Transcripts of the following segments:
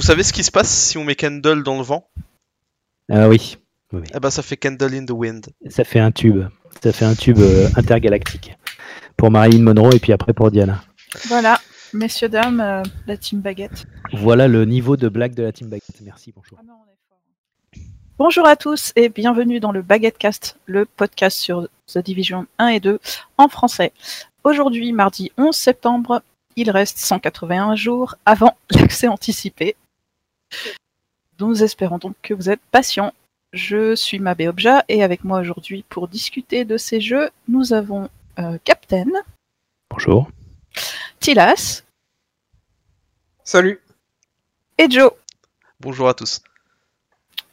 Vous savez ce qui se passe si on met Candle dans le vent? Ah oui. oui. Eh ben ça fait Candle in the Wind. Ça fait un tube. Ça fait un tube euh, intergalactique. Pour Marilyn Monroe et puis après pour Diana. Voilà, messieurs, dames, euh, la team baguette. Voilà le niveau de blague de la team Baguette. Merci, bonjour. Bonjour à tous et bienvenue dans le Baguette Cast, le podcast sur The Division 1 et 2 en français. Aujourd'hui, mardi 11 septembre, il reste 181 jours avant l'accès anticipé. Nous espérons donc que vous êtes patients. Je suis Mabé Obja et avec moi aujourd'hui pour discuter de ces jeux, nous avons euh, Captain, Bonjour. Tilas Salut. et Joe. Bonjour à tous.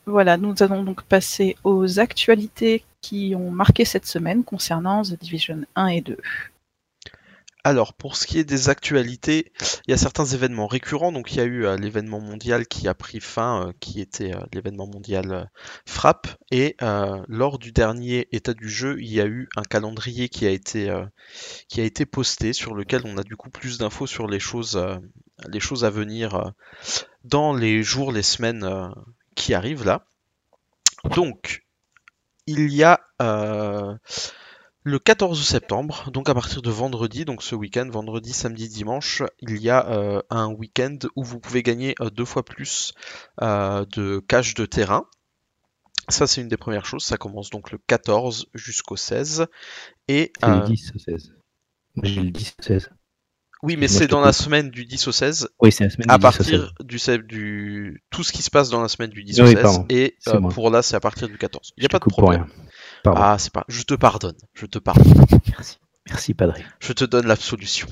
Voilà, nous allons donc passer aux actualités qui ont marqué cette semaine concernant The Division 1 et 2. Alors, pour ce qui est des actualités, il y a certains événements récurrents. Donc, il y a eu euh, l'événement mondial qui a pris fin, euh, qui était euh, l'événement mondial Frappe. Et lors du dernier état du jeu, il y a eu un calendrier qui a été, posté, sur lequel on a du coup plus d'infos sur les choses, les choses à venir dans les jours, les semaines qui arrivent là. Donc, il y a le 14 septembre, donc à partir de vendredi, donc ce week-end, vendredi, samedi, dimanche, il y a euh, un week-end où vous pouvez gagner euh, deux fois plus euh, de cash de terrain. Ça, c'est une des premières choses. Ça commence donc le 14 jusqu'au 16. Et le euh, 10 au 16. Moi, J'ai le 10 au 16. oui, mais c'est dans la semaine du 10 au 16. Oui, c'est la semaine À du 10 au 16. partir du, tout ce qui se passe dans la semaine du 10 au Oui, 16 pardon. et euh, pour là c'est à partir du 14. Il n'y Je a pas de problème. rien. Pardon. Ah, c'est pas. Je te pardonne. Je te pardonne. Merci. Merci, Padré. Je te donne l'absolution.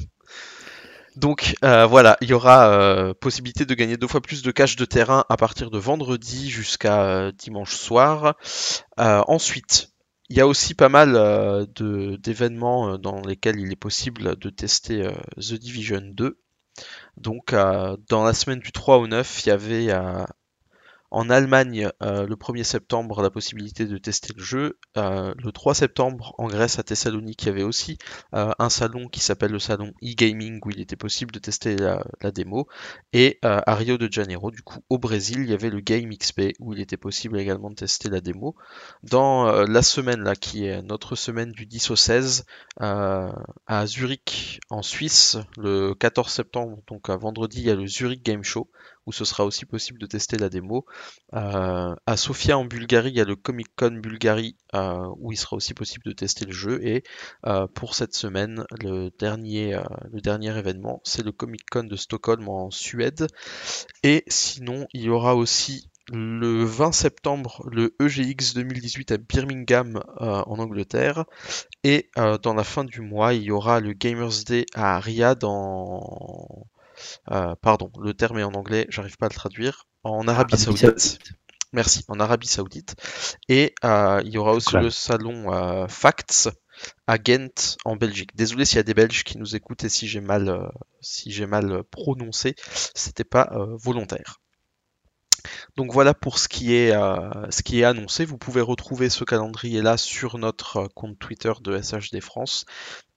Donc euh, voilà, il y aura euh, possibilité de gagner deux fois plus de cash de terrain à partir de vendredi jusqu'à euh, dimanche soir. Euh, ensuite, il y a aussi pas mal euh, de- d'événements euh, dans lesquels il est possible de tester euh, The Division 2. Donc euh, dans la semaine du 3 au 9, il y avait euh, en Allemagne euh, le 1er septembre la possibilité de tester le jeu. Euh, le 3 septembre en Grèce à Thessalonique, il y avait aussi euh, un salon qui s'appelle le salon e-gaming où il était possible de tester la, la démo. Et à Rio de Janeiro, du coup au Brésil, il y avait le Game XP où il était possible également de tester la démo. Dans la semaine là, qui est notre semaine du 10 au 16, euh, à Zurich en Suisse, le 14 septembre, donc à vendredi, il y a le Zurich Game Show où ce sera aussi possible de tester la démo. Euh, à Sofia en Bulgarie, il y a le Comic Con Bulgarie euh, où il sera aussi possible de tester le jeu. Et euh, pour cette semaine, le dernier, événement, c'est le Comic Con de Stockholm en Suède. Et sinon, il y aura aussi le 20 septembre le EGX 2018 à Birmingham en Angleterre. Et dans la fin du mois, il y aura le Gamers Day à Riyad en... euh, pardon, le terme est en anglais, j'arrive pas à le traduire. En Arabie Arabie Saoudite. Saoudite. Merci, en Arabie Saoudite. Et euh, il y aura aussi le salon euh, Facts à Ghent en Belgique. Désolé s'il y a des Belges qui nous écoutent et si j'ai mal, si j'ai mal prononcé, c'était pas volontaire. Donc voilà pour ce qui est, euh, ce qui est annoncé. Vous pouvez retrouver ce calendrier-là sur notre euh, compte Twitter de SHD France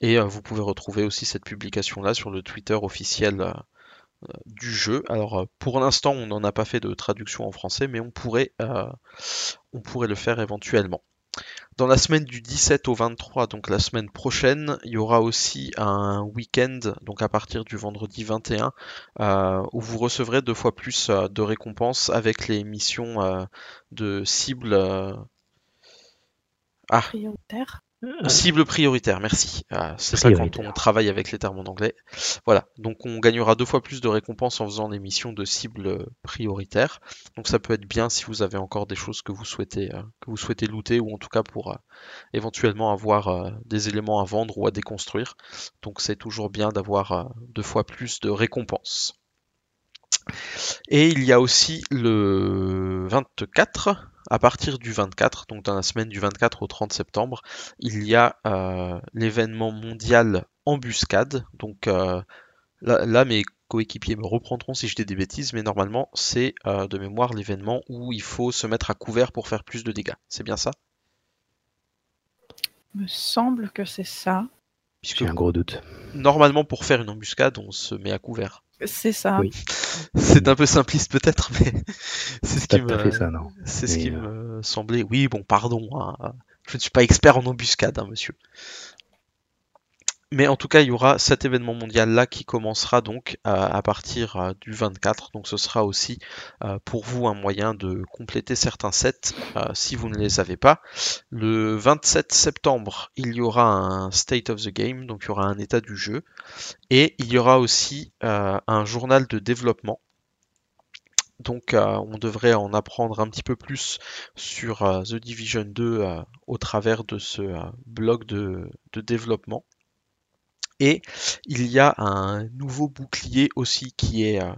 et euh, vous pouvez retrouver aussi cette publication-là sur le Twitter officiel du jeu. Alors pour l'instant, on n'en a pas fait de traduction en français, mais on pourrait le faire éventuellement. Dans la semaine du 17 au 23, donc la semaine prochaine, il y aura aussi un week-end, donc à partir du vendredi 21, euh, où vous recevrez deux fois plus euh, de récompenses avec les missions euh, de cible. euh, Ah. Cible prioritaire, merci. Euh, c'est ça quand on travaille avec les termes en anglais. Voilà, donc on gagnera deux fois plus de récompenses en faisant des missions de cible prioritaire. Donc ça peut être bien si vous avez encore des choses que vous souhaitez, euh, que vous souhaitez looter ou en tout cas pour euh, éventuellement avoir euh, des éléments à vendre ou à déconstruire. Donc c'est toujours bien d'avoir euh, deux fois plus de récompenses. Et il y a aussi le 24, à partir du 24, donc dans la semaine du 24 au 30 septembre, il y a euh, l'événement mondial Embuscade. Donc euh, là, là, mes coéquipiers me reprendront si je dis des bêtises, mais normalement c'est euh, de mémoire l'événement où il faut se mettre à couvert pour faire plus de dégâts. C'est bien ça? Me semble que c'est ça. Puisque J'ai un gros doute. normalement pour faire une embuscade, on se met à couvert. C'est ça. Oui. C'est un peu simpliste peut-être, mais c'est ce me, c'est qui euh, me semblait. Oui, bon, pardon, hein, je ne suis pas expert en embuscade, hein, monsieur. Mais en tout cas, il y aura cet événement mondial là qui commencera donc euh, à partir euh, du 24. Donc ce sera aussi euh, pour vous un moyen de compléter certains sets si vous ne les avez pas. Le 27 septembre, il y aura un State of the Game, donc il y aura un état du jeu. Et il y aura aussi un journal de développement. Donc on devrait en apprendre un petit peu plus sur The Division 2 euh, au travers de ce blog de développement. Et il y a un nouveau bouclier aussi qui est, euh,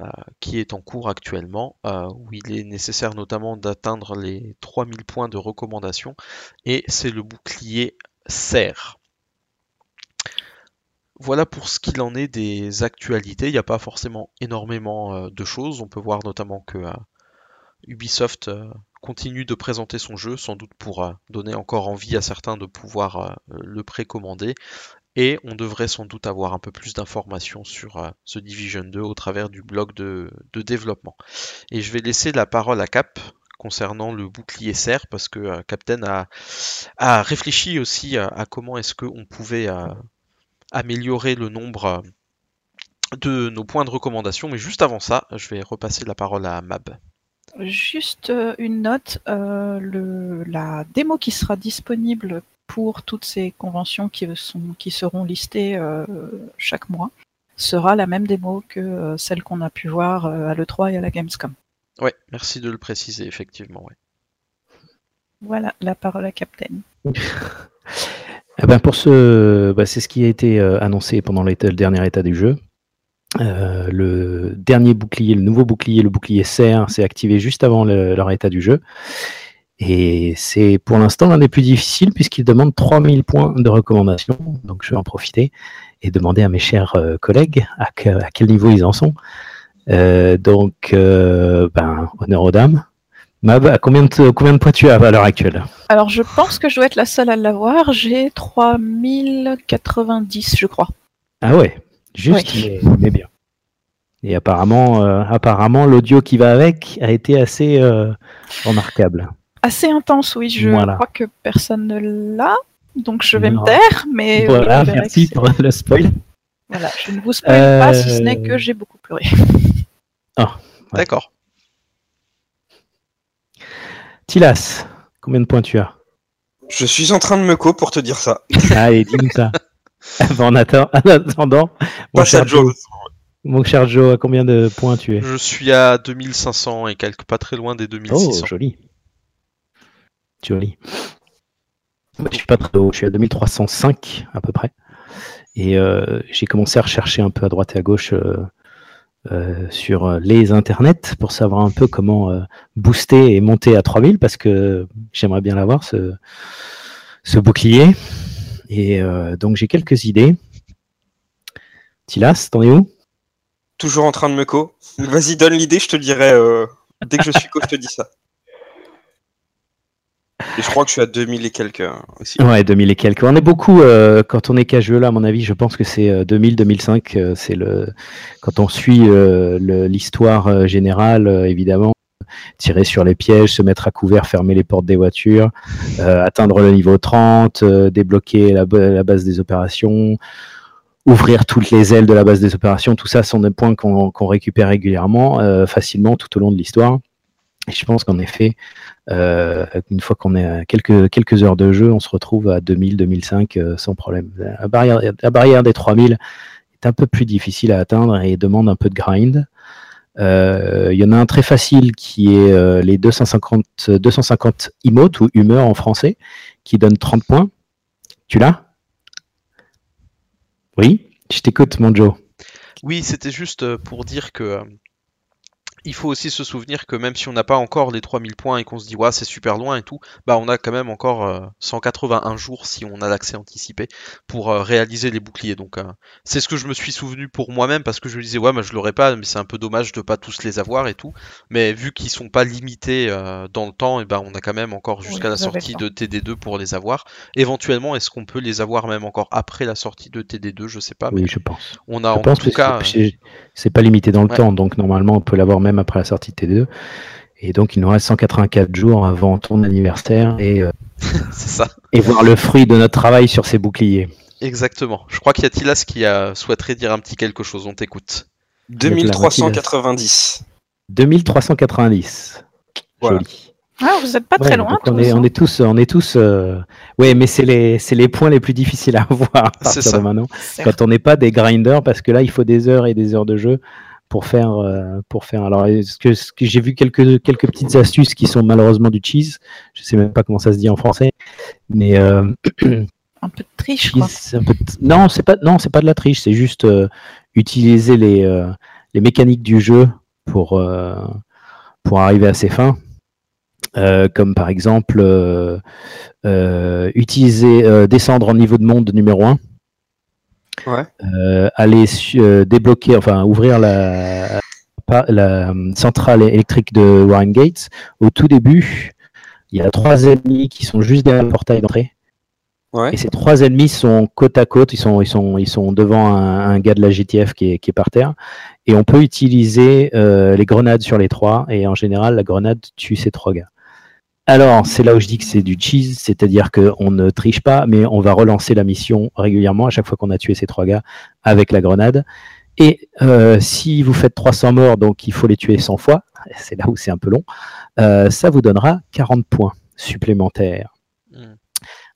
euh, qui est en cours actuellement, euh, où il est nécessaire notamment d'atteindre les 3000 points de recommandation, et c'est le bouclier serre. Voilà pour ce qu'il en est des actualités. Il n'y a pas forcément énormément de choses. On peut voir notamment que Ubisoft continue de présenter son jeu, sans doute pour donner encore envie à certains de pouvoir le précommander. Et on devrait sans doute avoir un peu plus d'informations sur euh, The Division 2 au travers du blog de, développement. Et je vais laisser la parole à Cap concernant le bouclier serre parce que euh, Captain a, réfléchi aussi à, à comment est-ce qu'on pouvait euh, améliorer le nombre euh, de nos points de recommandation. Mais juste avant ça, je vais repasser la parole à Mab. Juste euh, une note, euh, la démo qui sera disponible pour toutes ces conventions qui, sont, qui seront listées euh, chaque mois sera la même démo que euh, celle qu'on a pu voir euh, à l'E3 et à la Gamescom. Ouais, merci de le préciser, effectivement. ouais. Voilà, la parole à Captain. Eh ben pour ce, bah, c'est ce qui a été annoncé pendant le dernier état du jeu. Euh, le dernier bouclier, le nouveau bouclier, le bouclier serre, s'est activé juste avant le- leur état du jeu. Et c'est pour l'instant l'un des plus difficiles puisqu'il demande 3000 points de recommandation. Donc je vais en profiter et demander à mes chers euh, collègues à, que- à quel niveau ils en sont. Euh, donc, euh, ben, honneur aux dames. Mab, à combien de, combien de points tu as à l'heure actuelle? Alors je pense que je dois être la seule à l'avoir. J'ai 3090, je crois. Ah ouais, juste, mais, mais bien. Et apparemment, euh, apparemment, l'audio qui va avec a été assez remarquable. Assez intense, oui. Je Voilà. crois que personne ne l'a. Donc je vais Non. me taire, mais voilà, merci pour le spoil. Voilà, je ne vous spoil pas, si ce n'est Euh, que j'ai beaucoup pleuré. Ouais. D'accord. Tilas, combien de points tu as Je suis en train de me co pour te dire ça. Allez, dis-nous ça. en, atten- en attendant, mon cher, Joe, mon cher Joe, à combien de points tu es Je suis à 2500 et quelques, pas très loin des Oh, 2600. joli. Joli. Moi, je suis pas très haut, je suis à 2305 à peu près. Et euh, j'ai commencé à rechercher un peu à droite et à gauche euh, euh, sur les internets pour savoir un peu comment booster et monter à 3000 parce que j'aimerais bien l'avoir ce, ce bouclier. Et donc j'ai quelques idées. Tilas, t'en es où? Toujours en train de me co. Vas-y, donne l'idée, je te dirai. Dès que je suis co, je te dis ça. Je crois que je suis à 2000 et quelques hein, aussi. Ouais, 2000 et quelques. On est beaucoup, euh, quand on est casueux là, à mon avis, je pense que c'est euh, 2000, 2005. euh, c'est le, quand on suit euh, l'histoire euh, générale, euh, évidemment, tirer sur les pièges, se mettre à couvert, fermer les portes des voitures, euh, atteindre le niveau 30, euh, débloquer la, ba- la base des opérations, ouvrir toutes les ailes de la base des opérations, tout ça sont des points qu'on récupère régulièrement, euh, facilement tout au long de l'histoire. Et je pense qu'en effet, euh, une fois qu'on est à quelques, heures de jeu, on se retrouve à 2000, 2005 euh, sans problème. La barrière, des 3000 est un peu plus difficile à atteindre et demande un peu de grind. Euh, Il y en a un très facile qui est euh, les 250, 250 emotes ou humeurs en français qui donne 30 points. Tu l'as? Oui? Je t'écoute, mon Joe. Oui, c'était juste euh, pour dire que euh, il faut aussi se souvenir que même si on n'a pas encore les 3000 points et qu'on se dit ouais c'est super loin et tout, bah on a quand même encore euh, 181 jours si on a l'accès anticipé pour euh, réaliser les boucliers. Donc euh, c'est ce que je me suis souvenu pour moi-même parce que je me disais ouais mais je l'aurais pas mais c'est un peu dommage de pas tous les avoir et tout. Mais vu qu'ils sont pas limités euh, dans le temps et ben on a quand même encore jusqu'à Oui, la sortie de TD2 pour les avoir. Éventuellement est-ce qu'on peut les avoir même encore après la sortie de TD2 je sais pas oui, mais je pense. on a Je en pense tout que cas c'est- pas limité dans le Ouais. temps, donc normalement on peut l'avoir même après la sortie de T2. Et donc il nous reste 184 jours avant ton anniversaire et, euh, ça. et voir le fruit de notre travail sur ces boucliers. Exactement. Je crois qu'il y a Tilas qui a souhaiterait dire un petit quelque chose. On t'écoute. 2390. 2390. Voilà. Joli. Ah, vous êtes pas Ouais, très loin. on, est, on hein. est tous, on est tous. euh, Ouais, mais c'est les, c'est les points les plus difficiles à avoir à C'est partir ça. de maintenant. Quand on n'est pas des grinders, parce que là, il faut des heures et des heures de jeu pour faire. euh, pour faire. Alors, est-ce que, ce que j'ai vu quelques, quelques petites astuces qui sont malheureusement du cheese. Je sais même pas comment ça se dit en français, mais euh, Un peu de triche, quoi. peu de- non, c'est pas, non, c'est pas de la triche. C'est juste euh, utiliser les, les mécaniques du jeu pour pour arriver à ses fins. Comme par exemple utiliser descendre en niveau de monde numéro 1 Ouais. euh, aller euh, débloquer, enfin ouvrir la, euh, centrale électrique de Warren Gates, au tout début, il y a trois ennemis qui sont juste derrière le portail d'entrée. Ouais. Et ces trois ennemis sont côte à côte, ils sont, ils sont, ils sont devant un, un gars de la GTF qui est, qui est par terre. Et on peut utiliser euh, les grenades sur les trois. Et en général, la grenade tue ces trois gars. Alors, c'est là où je dis que c'est du cheese, c'est-à-dire qu'on ne triche pas, mais on va relancer la mission régulièrement à chaque fois qu'on a tué ces trois gars avec la grenade. Et euh, si vous faites 300 morts, donc il faut les tuer 100 fois, c'est là où c'est un peu long, euh, ça vous donnera 40 points supplémentaires. Hmm.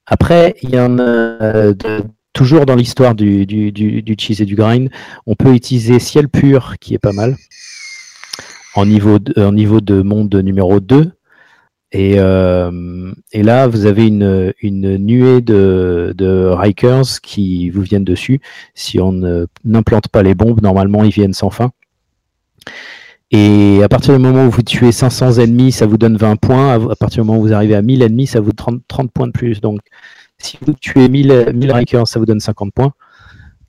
Après, il y en a euh, de- toujours dans l'histoire du, du, du, du cheese et du grind, on peut utiliser ciel pur, qui est pas mal, en niveau de, en niveau de monde numéro 2. Et, euh, et là, vous avez une, nuée de, Rikers qui vous viennent dessus. Si on n'implante pas les bombes, normalement, ils viennent sans fin. Et à partir du moment où vous tuez 500 ennemis, ça vous donne 20 points. À partir du moment où vous arrivez à 1000 ennemis, ça vous donne 30, 30 points de plus. Donc, si vous tuez 1000, 1000 Rikers, ça vous donne 50 points.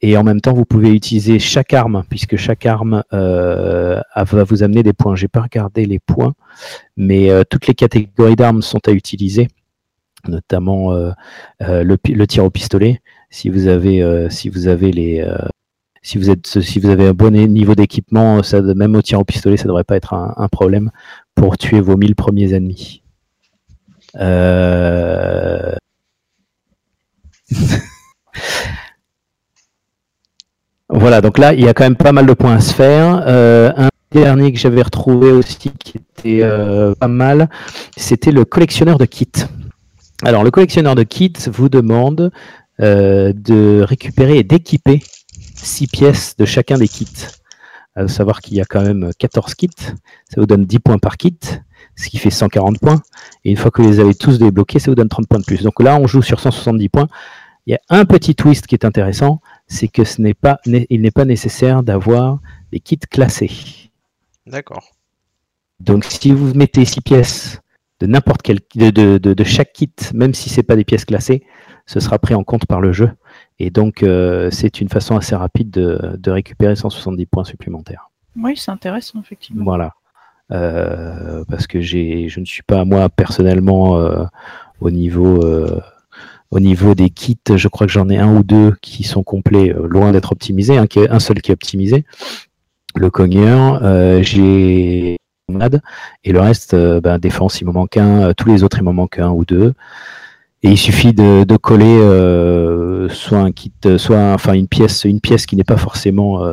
Et en même temps, vous pouvez utiliser chaque arme, puisque chaque arme euh, va vous amener des points. J'ai pas regardé les points, mais euh, toutes les catégories d'armes sont à utiliser, notamment euh, euh, le, le tir au pistolet. Si vous avez, euh, si vous avez les, euh, si vous êtes, si vous avez un bon niveau d'équipement, même au tir au pistolet, ça devrait pas être un, un problème pour tuer vos 1000 premiers ennemis. Voilà, donc là, il y a quand même pas mal de points à se faire. Euh, un dernier que j'avais retrouvé aussi qui était euh, pas mal, c'était le collectionneur de kits. Alors, le collectionneur de kits vous demande euh, de récupérer et d'équiper 6 pièces de chacun des kits. À savoir qu'il y a quand même 14 kits, ça vous donne 10 points par kit, ce qui fait 140 points. Et une fois que vous les avez tous débloqués, ça vous donne 30 points de plus. Donc là, on joue sur 170 points. Il y a un petit twist qui est intéressant, c'est que ce n'est pas, il n'est pas nécessaire d'avoir des kits classés. D'accord. Donc si vous mettez six pièces de n'importe quel de, de, de- de chaque kit, même si c'est pas des pièces classées, ce sera pris en compte par le jeu. Et donc euh, c'est une façon assez rapide de, de récupérer 170 points supplémentaires. Oui, c'est intéressant, effectivement. Voilà. Euh, parce que j'ai, je ne suis pas moi personnellement euh, au niveau euh, au niveau des kits. Je crois que j'en ai un ou deux qui sont complets, euh, loin d'être optimisés. Est- un seul qui est optimisé, le cogneur. Euh, j'ai et le reste, euh, ben, défense, il m'en manque un. Tous les autres, il m'en manque un ou deux. Et il suffit de, coller soit un kit, soit enfin une pièce, une pièce qui n'est pas forcément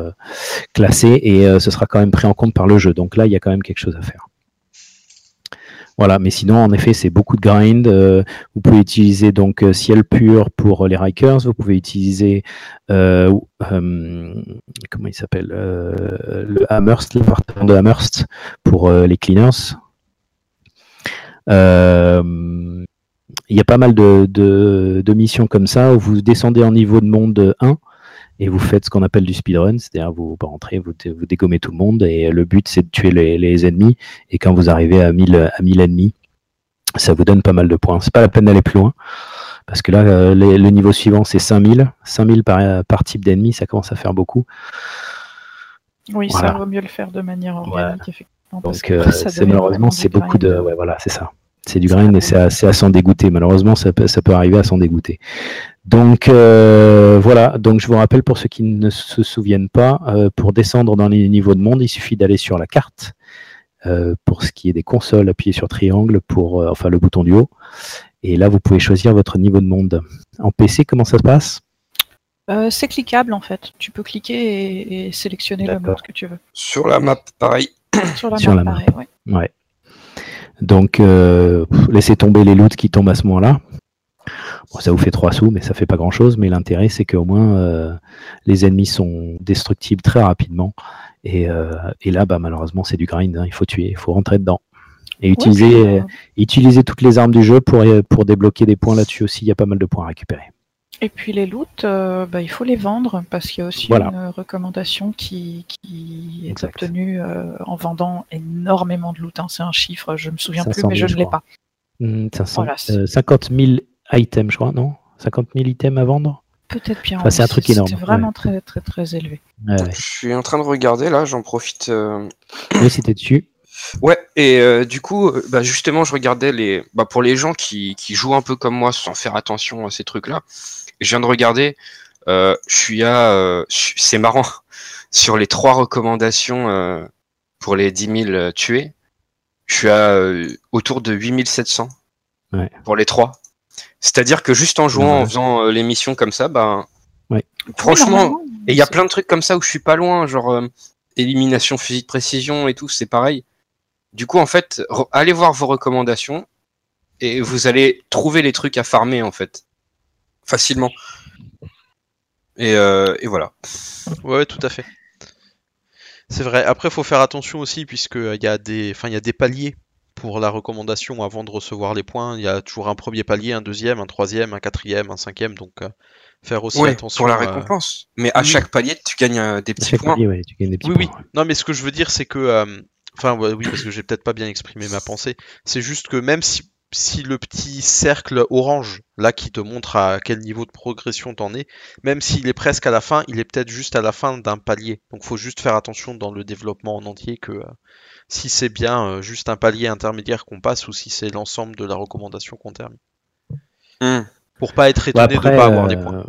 classée et ce sera quand même pris en compte par le jeu. Donc là, il y a quand même quelque chose à faire. Voilà, mais sinon, en effet, c'est beaucoup de grind. Euh, vous pouvez utiliser donc euh, ciel pur pour les Rikers. Vous pouvez utiliser euh, euh, comment il s'appelle euh, le Amherst, partenaire de Amherst pour euh, les cleaners. Euh, il y a pas mal de, de missions comme ça où vous descendez en niveau de monde 1 et vous faites ce qu'on appelle du speedrun, c'est-à-dire vous rentrez, vous, vous dégommez tout le monde et le but c'est de tuer les, les, ennemis et quand vous arrivez à 1000, à 1000 ennemis, ça vous donne pas mal de points. C'est pas la peine d'aller plus loin parce que là, euh, le niveau suivant c'est 5000, 5000 par, par type d'ennemi, ça commence à faire beaucoup. Oui, ça vaut mieux le faire de manière organique, effectivement. Donc, euh, c'est malheureusement, c'est beaucoup de. Ouais, voilà, c'est ça. C'est du grind et c'est à, à s'en dégoûter. Malheureusement, ça peut, ça peut arriver à s'en dégoûter. Donc euh, voilà, donc je vous rappelle pour ceux qui ne se souviennent pas, euh, pour descendre dans les niveaux de monde, il suffit d'aller sur la carte. Euh, pour ce qui est des consoles, appuyez sur triangle pour enfin le bouton du haut. Et là, vous pouvez choisir votre niveau de monde. En PC, comment ça se passe? C'est cliquable en fait. Tu peux cliquer et, sélectionner le mode que tu veux. Sur la map, pareil. Sur la map, pareil, ouais. Donc, laissez tomber les loots qui tombent à ce moment-là ça vous fait 3 sous, mais ça fait pas grand-chose. Mais l'intérêt, c'est qu'au moins, euh, les ennemis sont destructibles très rapidement. Et, euh, là, bah, malheureusement, c'est du grind. Hein. il faut tuer, il faut rentrer dedans. Et utiliser, utiliser toutes les armes du jeu pour, pour débloquer des points là-dessus aussi. Il y a pas mal de points à récupérer. Et puis les loots, euh, bah, il faut les vendre parce qu'il y a aussi une recommandation qui, est obtenue en vendant énormément de loot. Hein. C'est un chiffre, je me souviens plus, mais je ne l'ai pas. 50 000 items, je crois, non? 50 000 items à vendre? Peut-être bien. c'est un truc énorme. C'est vraiment très, très, très élevé. Je suis en train de regarder là, j'en profite. Euh... Oui, c'était dessus. Ouais, et euh, du coup, euh, bah, justement, je regardais les. Bah, pour les gens qui, qui, jouent un peu comme moi sans faire attention à ces trucs-là, je viens de regarder. Euh, je suis à. C'est marrant. Sur les trois recommandations pour les 10 000 tués, je suis à autour de 8700 ouais. pour les trois. C'est-à-dire que juste en jouant, en faisant euh, les missions comme ça, ben, franchement, et il y a plein de trucs comme ça où je suis pas loin, genre euh, élimination physique précision et tout, c'est pareil. Du coup, en fait, allez voir vos recommandations et vous allez trouver les trucs à farmer en fait, facilement. Et, euh, et voilà. Ouais, tout à fait. C'est vrai. Après, faut faire attention aussi puisque il y a des, enfin, il y a des paliers pour la recommandation avant de recevoir les points. Il y a toujours un premier palier, un deuxième, un troisième, un quatrième, un cinquième. Donc euh, faire aussi attention. Pour la récompense. Mais à chaque palier, tu gagnes euh, des petits points. oui, oui. Non, mais ce que je veux dire, c'est que. Euh, enfin, oui, parce que j'ai peut-être pas bien exprimé ma pensée. C'est juste que même si, si le petit cercle orange, là, qui te montre à quel niveau de progression t'en es, même s'il est presque à la fin, il est peut-être juste à la fin d'un palier. Donc, faut juste faire attention dans le développement en entier que si c'est bien euh, juste un palier intermédiaire qu'on passe ou si c'est l'ensemble de la recommandation qu'on termine. Hmm. Pour pas être étonné de ne pas avoir des points.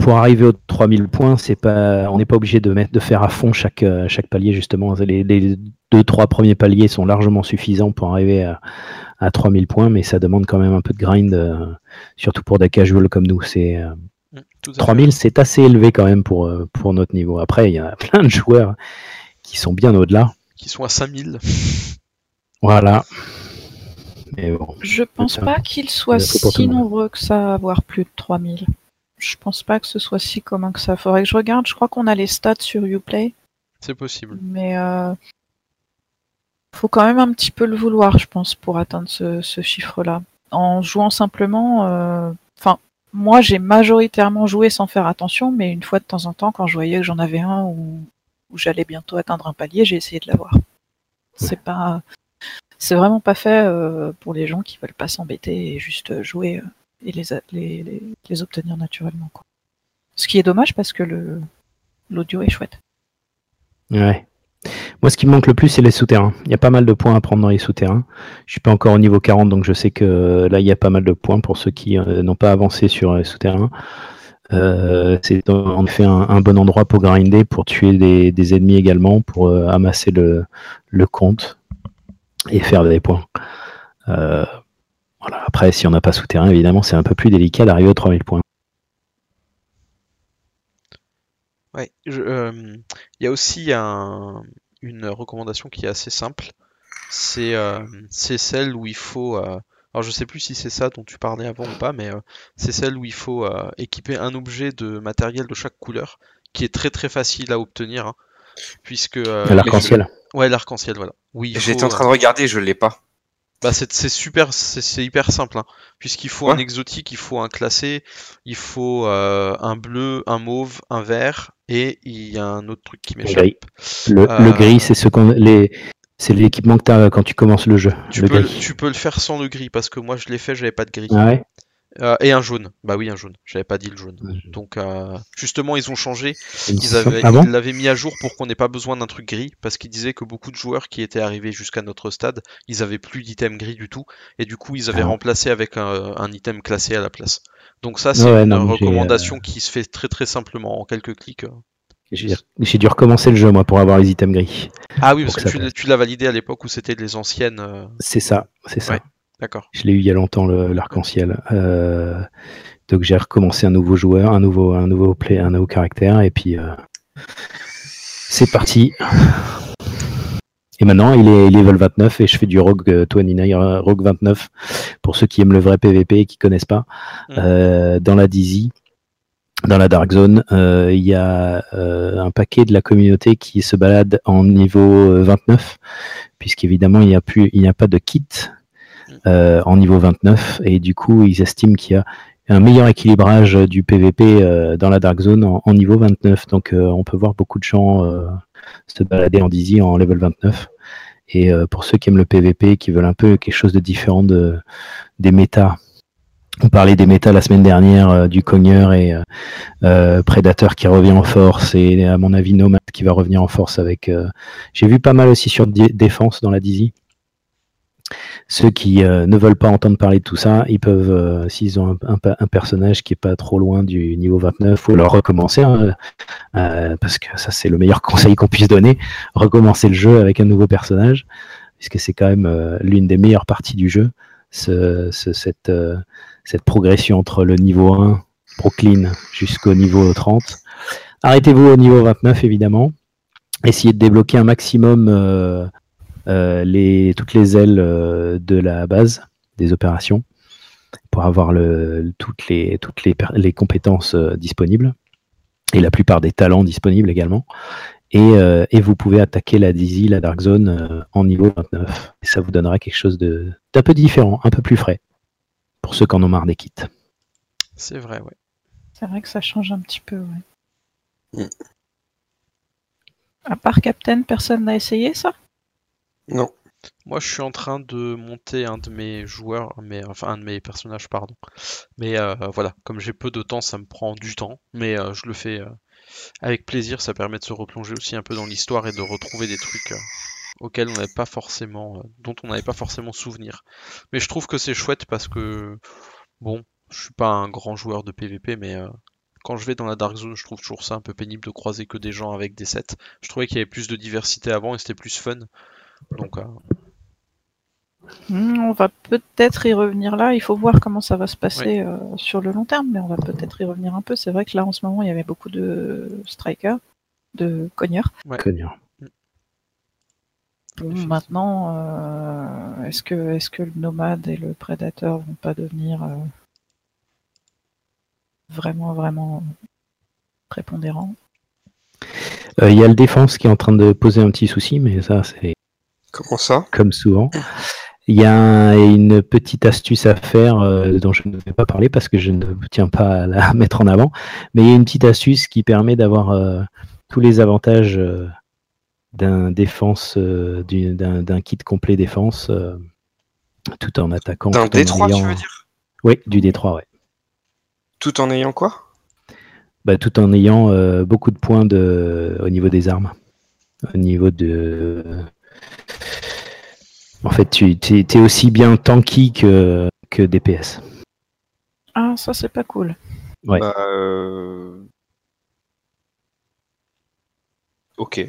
Euh, pour arriver aux 3000 points, c'est pas, on n'est pas obligé de, mettre, de faire à fond chaque, euh, chaque palier, justement. Les, les deux, trois premiers paliers sont largement suffisants pour arriver à, à 3000 points, mais ça demande quand même un peu de grind, surtout pour des casuals comme nous. C'est, 3000, hmm, c'est assez élevé quand même pour, pour notre niveau. Après, il y a plein de joueurs qui sont bien au-delà qui sont à 5000. Voilà. Mais bon, je pense pas qu'ils soient si nombreux que ça à avoir plus de 3000. Je pense pas que ce soit si commun que ça. Faudrait que je regarde. Je crois qu'on a les stats sur Uplay. C'est possible. Mais euh, faut quand même un petit peu le vouloir, je pense, pour atteindre ce, chiffre-là. En jouant simplement, euh, enfin, moi j'ai majoritairement joué sans faire attention, mais une fois de temps en temps, quand je voyais que j'en avais un ou, où j'allais bientôt atteindre un palier, j'ai essayé de l'avoir. C'est pas, c'est vraiment pas fait euh, pour les gens qui veulent pas s'embêter et juste jouer euh, et les, obtenir naturellement. Quoi. Ce qui est dommage parce que le l'audio est chouette. Ouais. Moi, ce qui me manque le plus, c'est les souterrains. Il y a pas mal de points à prendre dans les souterrains. Je suis pas encore au niveau 40, donc je sais que là, il y a pas mal de points pour ceux qui euh, n'ont pas avancé sur les souterrains. Euh, c'est en effet un, bon endroit pour grinder, pour tuer des, ennemis également, pour euh, amasser le, compte et faire des points. Euh, voilà. Après, si on n'a pas souterrain, évidemment, c'est un peu plus délicat d'arriver aux 3000 points. Ouais, il y a aussi une recommandation qui est assez simple. C'est celle où il faut alors je sais plus si c'est ça dont tu parlais avant ou pas, mais euh, c'est celle où il faut euh, équiper un objet de matériel de chaque couleur, qui est très très facile à obtenir, hein, puisque... Euh, l'arc-en-ciel. Ouais, l'arc-en-ciel, voilà. Oui, J'étais en train de regarder, je l'ai pas. Bah c'est super, c'est hyper simple, hein. puisqu'il faut un exotique, il faut un classé, il faut euh, un bleu, un mauve, un vert, et il y a un autre truc qui m'échappe. Le, Euh, le gris, c'est ce qu'on les. C'est l'équipement que tu as quand tu commences le jeu. Tu le peux, le- gris. tu peux le faire sans le gris, parce que moi je l'ai fait, j'avais pas de gris. Ah ouais? Euh, et un jaune, bah oui un jaune, j'avais pas dit le jaune. Donc euh, justement ils ont changé, ils avaient, Ah bon ils l'avaient mis à jour pour qu'on n'ait pas besoin d'un truc gris, parce qu'ils disaient que beaucoup de joueurs qui étaient arrivés jusqu'à notre stade, ils avaient plus d'item gris du tout, et du coup ils avaient Ah. remplacé avec un, un item classé à la place. Donc ça c'est Ouais, une non, recommandation qui se fait très très simplement en quelques clics. J'ai j'ai dû recommencer le jeu, moi, pour avoir les items gris. Ah oui parce que tu, l'as- tu l'as validé à l'époque où c'était les anciennes. euh, C'est ça, c'est ça. Ouais. D'accord. Je l'ai eu il y a longtemps, le- l'arc-en-ciel. Euh, donc j'ai recommencé un nouveau joueur, un nouveau, un nouveau play, un nouveau caractère, et puis euh, c'est parti. Et maintenant, il est level 29 et je fais du Rogue euh, 29, euh, Rogue 29 pour ceux qui aiment le vrai PVP et qui connaissent pas. Mm. Euh, dans la Dizzy, dans la Dark Zone, il y a un paquet de la communauté qui se balade en niveau euh, 29, puisqu'évidemment il n'y a plus, il a pas de kit en niveau 29 et du coup ils estiment qu'il y a un meilleur équilibrage du PVP euh, dans la Dark Zone en, niveau 29. Donc euh, on peut voir beaucoup de gens euh, se balader en Dizzy en level 29. Et euh, pour ceux qui aiment le PVP, qui veulent un peu quelque chose de différent de, des méta, on parlait des méta la semaine dernière, euh, du cogneur et euh, euh, Predator qui revient en force et à mon avis Nomad qui va revenir en force avec... euh, J'ai vu pas mal aussi sur défense dans la Dizzy. Ceux qui euh, ne veulent pas entendre parler de tout ça, ils peuvent, euh, s'ils ont un, personnage qui est pas trop loin du niveau 29, faut leur recommencer, hein, euh, parce que ça c'est le meilleur conseil qu'on puisse donner, recommencer le jeu avec un nouveau personnage, puisque c'est quand même l'une des meilleures parties du jeu, ce- ce- cette, progression entre le niveau 1, Brooklyn, jusqu'au niveau 30. Arrêtez-vous au niveau 29 évidemment. Essayez de débloquer un maximum les, toutes les ailes euh, de la base des opérations pour avoir le, toutes, les, toutes les, per- les compétences euh, disponibles et la plupart des talents disponibles également. Et, euh, et vous pouvez attaquer la Dizzy, la Dark Zone euh, en niveau 29. Et ça vous donnera quelque chose de- d'un peu différent, un peu plus frais pour ceux qui en ont marre des kits. C'est vrai, ouais. C'est vrai que ça change un petit peu, ouais. Mm. À part Captain, personne n'a essayé ça? Non. Moi, je suis en train de monter un de mes joueurs, mais enfin un de mes personnages, pardon. Mais euh, voilà, comme j'ai peu de temps, ça me prend du temps, mais euh, je le fais euh, avec plaisir. Ça permet de se replonger aussi un peu dans l'histoire et de retrouver des trucs auxquels on n'avait pas forcément, dont on n'avait pas forcément souvenir. Mais je trouve que c'est chouette parce que bon, je suis pas un grand joueur de PVP, mais quand je vais dans la Dark Zone, je trouve toujours ça un peu pénible de croiser que des gens avec des sets. Je trouvais qu'il y avait plus de diversité avant et c'était plus fun. Donc euh, Hmm, On va peut-être y revenir là. Il faut voir comment ça va se passer euh, sur le long terme, mais on va peut-être y revenir un peu. C'est vrai que là, en ce moment, il y avait beaucoup de strikers, de cogneurs. Bon, maintenant, euh, est-ce que, est-ce que le nomade et le prédateur vont pas devenir euh, vraiment, vraiment prépondérants? Euh, Il y a le défense qui est en train de poser un petit souci, mais ça c'est Comment ça? Comme souvent. Il y a un- une petite astuce à faire euh, dont je ne vais pas parler parce que je ne tiens pas à la mettre en avant, mais il y a une petite astuce qui permet d'avoir euh, tous les avantages euh, d'un défense, du- d'un kit complet défense, tout en attaquant. D'un tout en D3, tu veux dire? Oui, du D3, ouais. Tout en ayant quoi? Bah, tout en ayant beaucoup de points de, au niveau des armes. Au niveau de. En fait, tu es, aussi bien tanky que, que DPS. Ah, ça, c'est pas cool. Ouais. Bah, euh, Ok.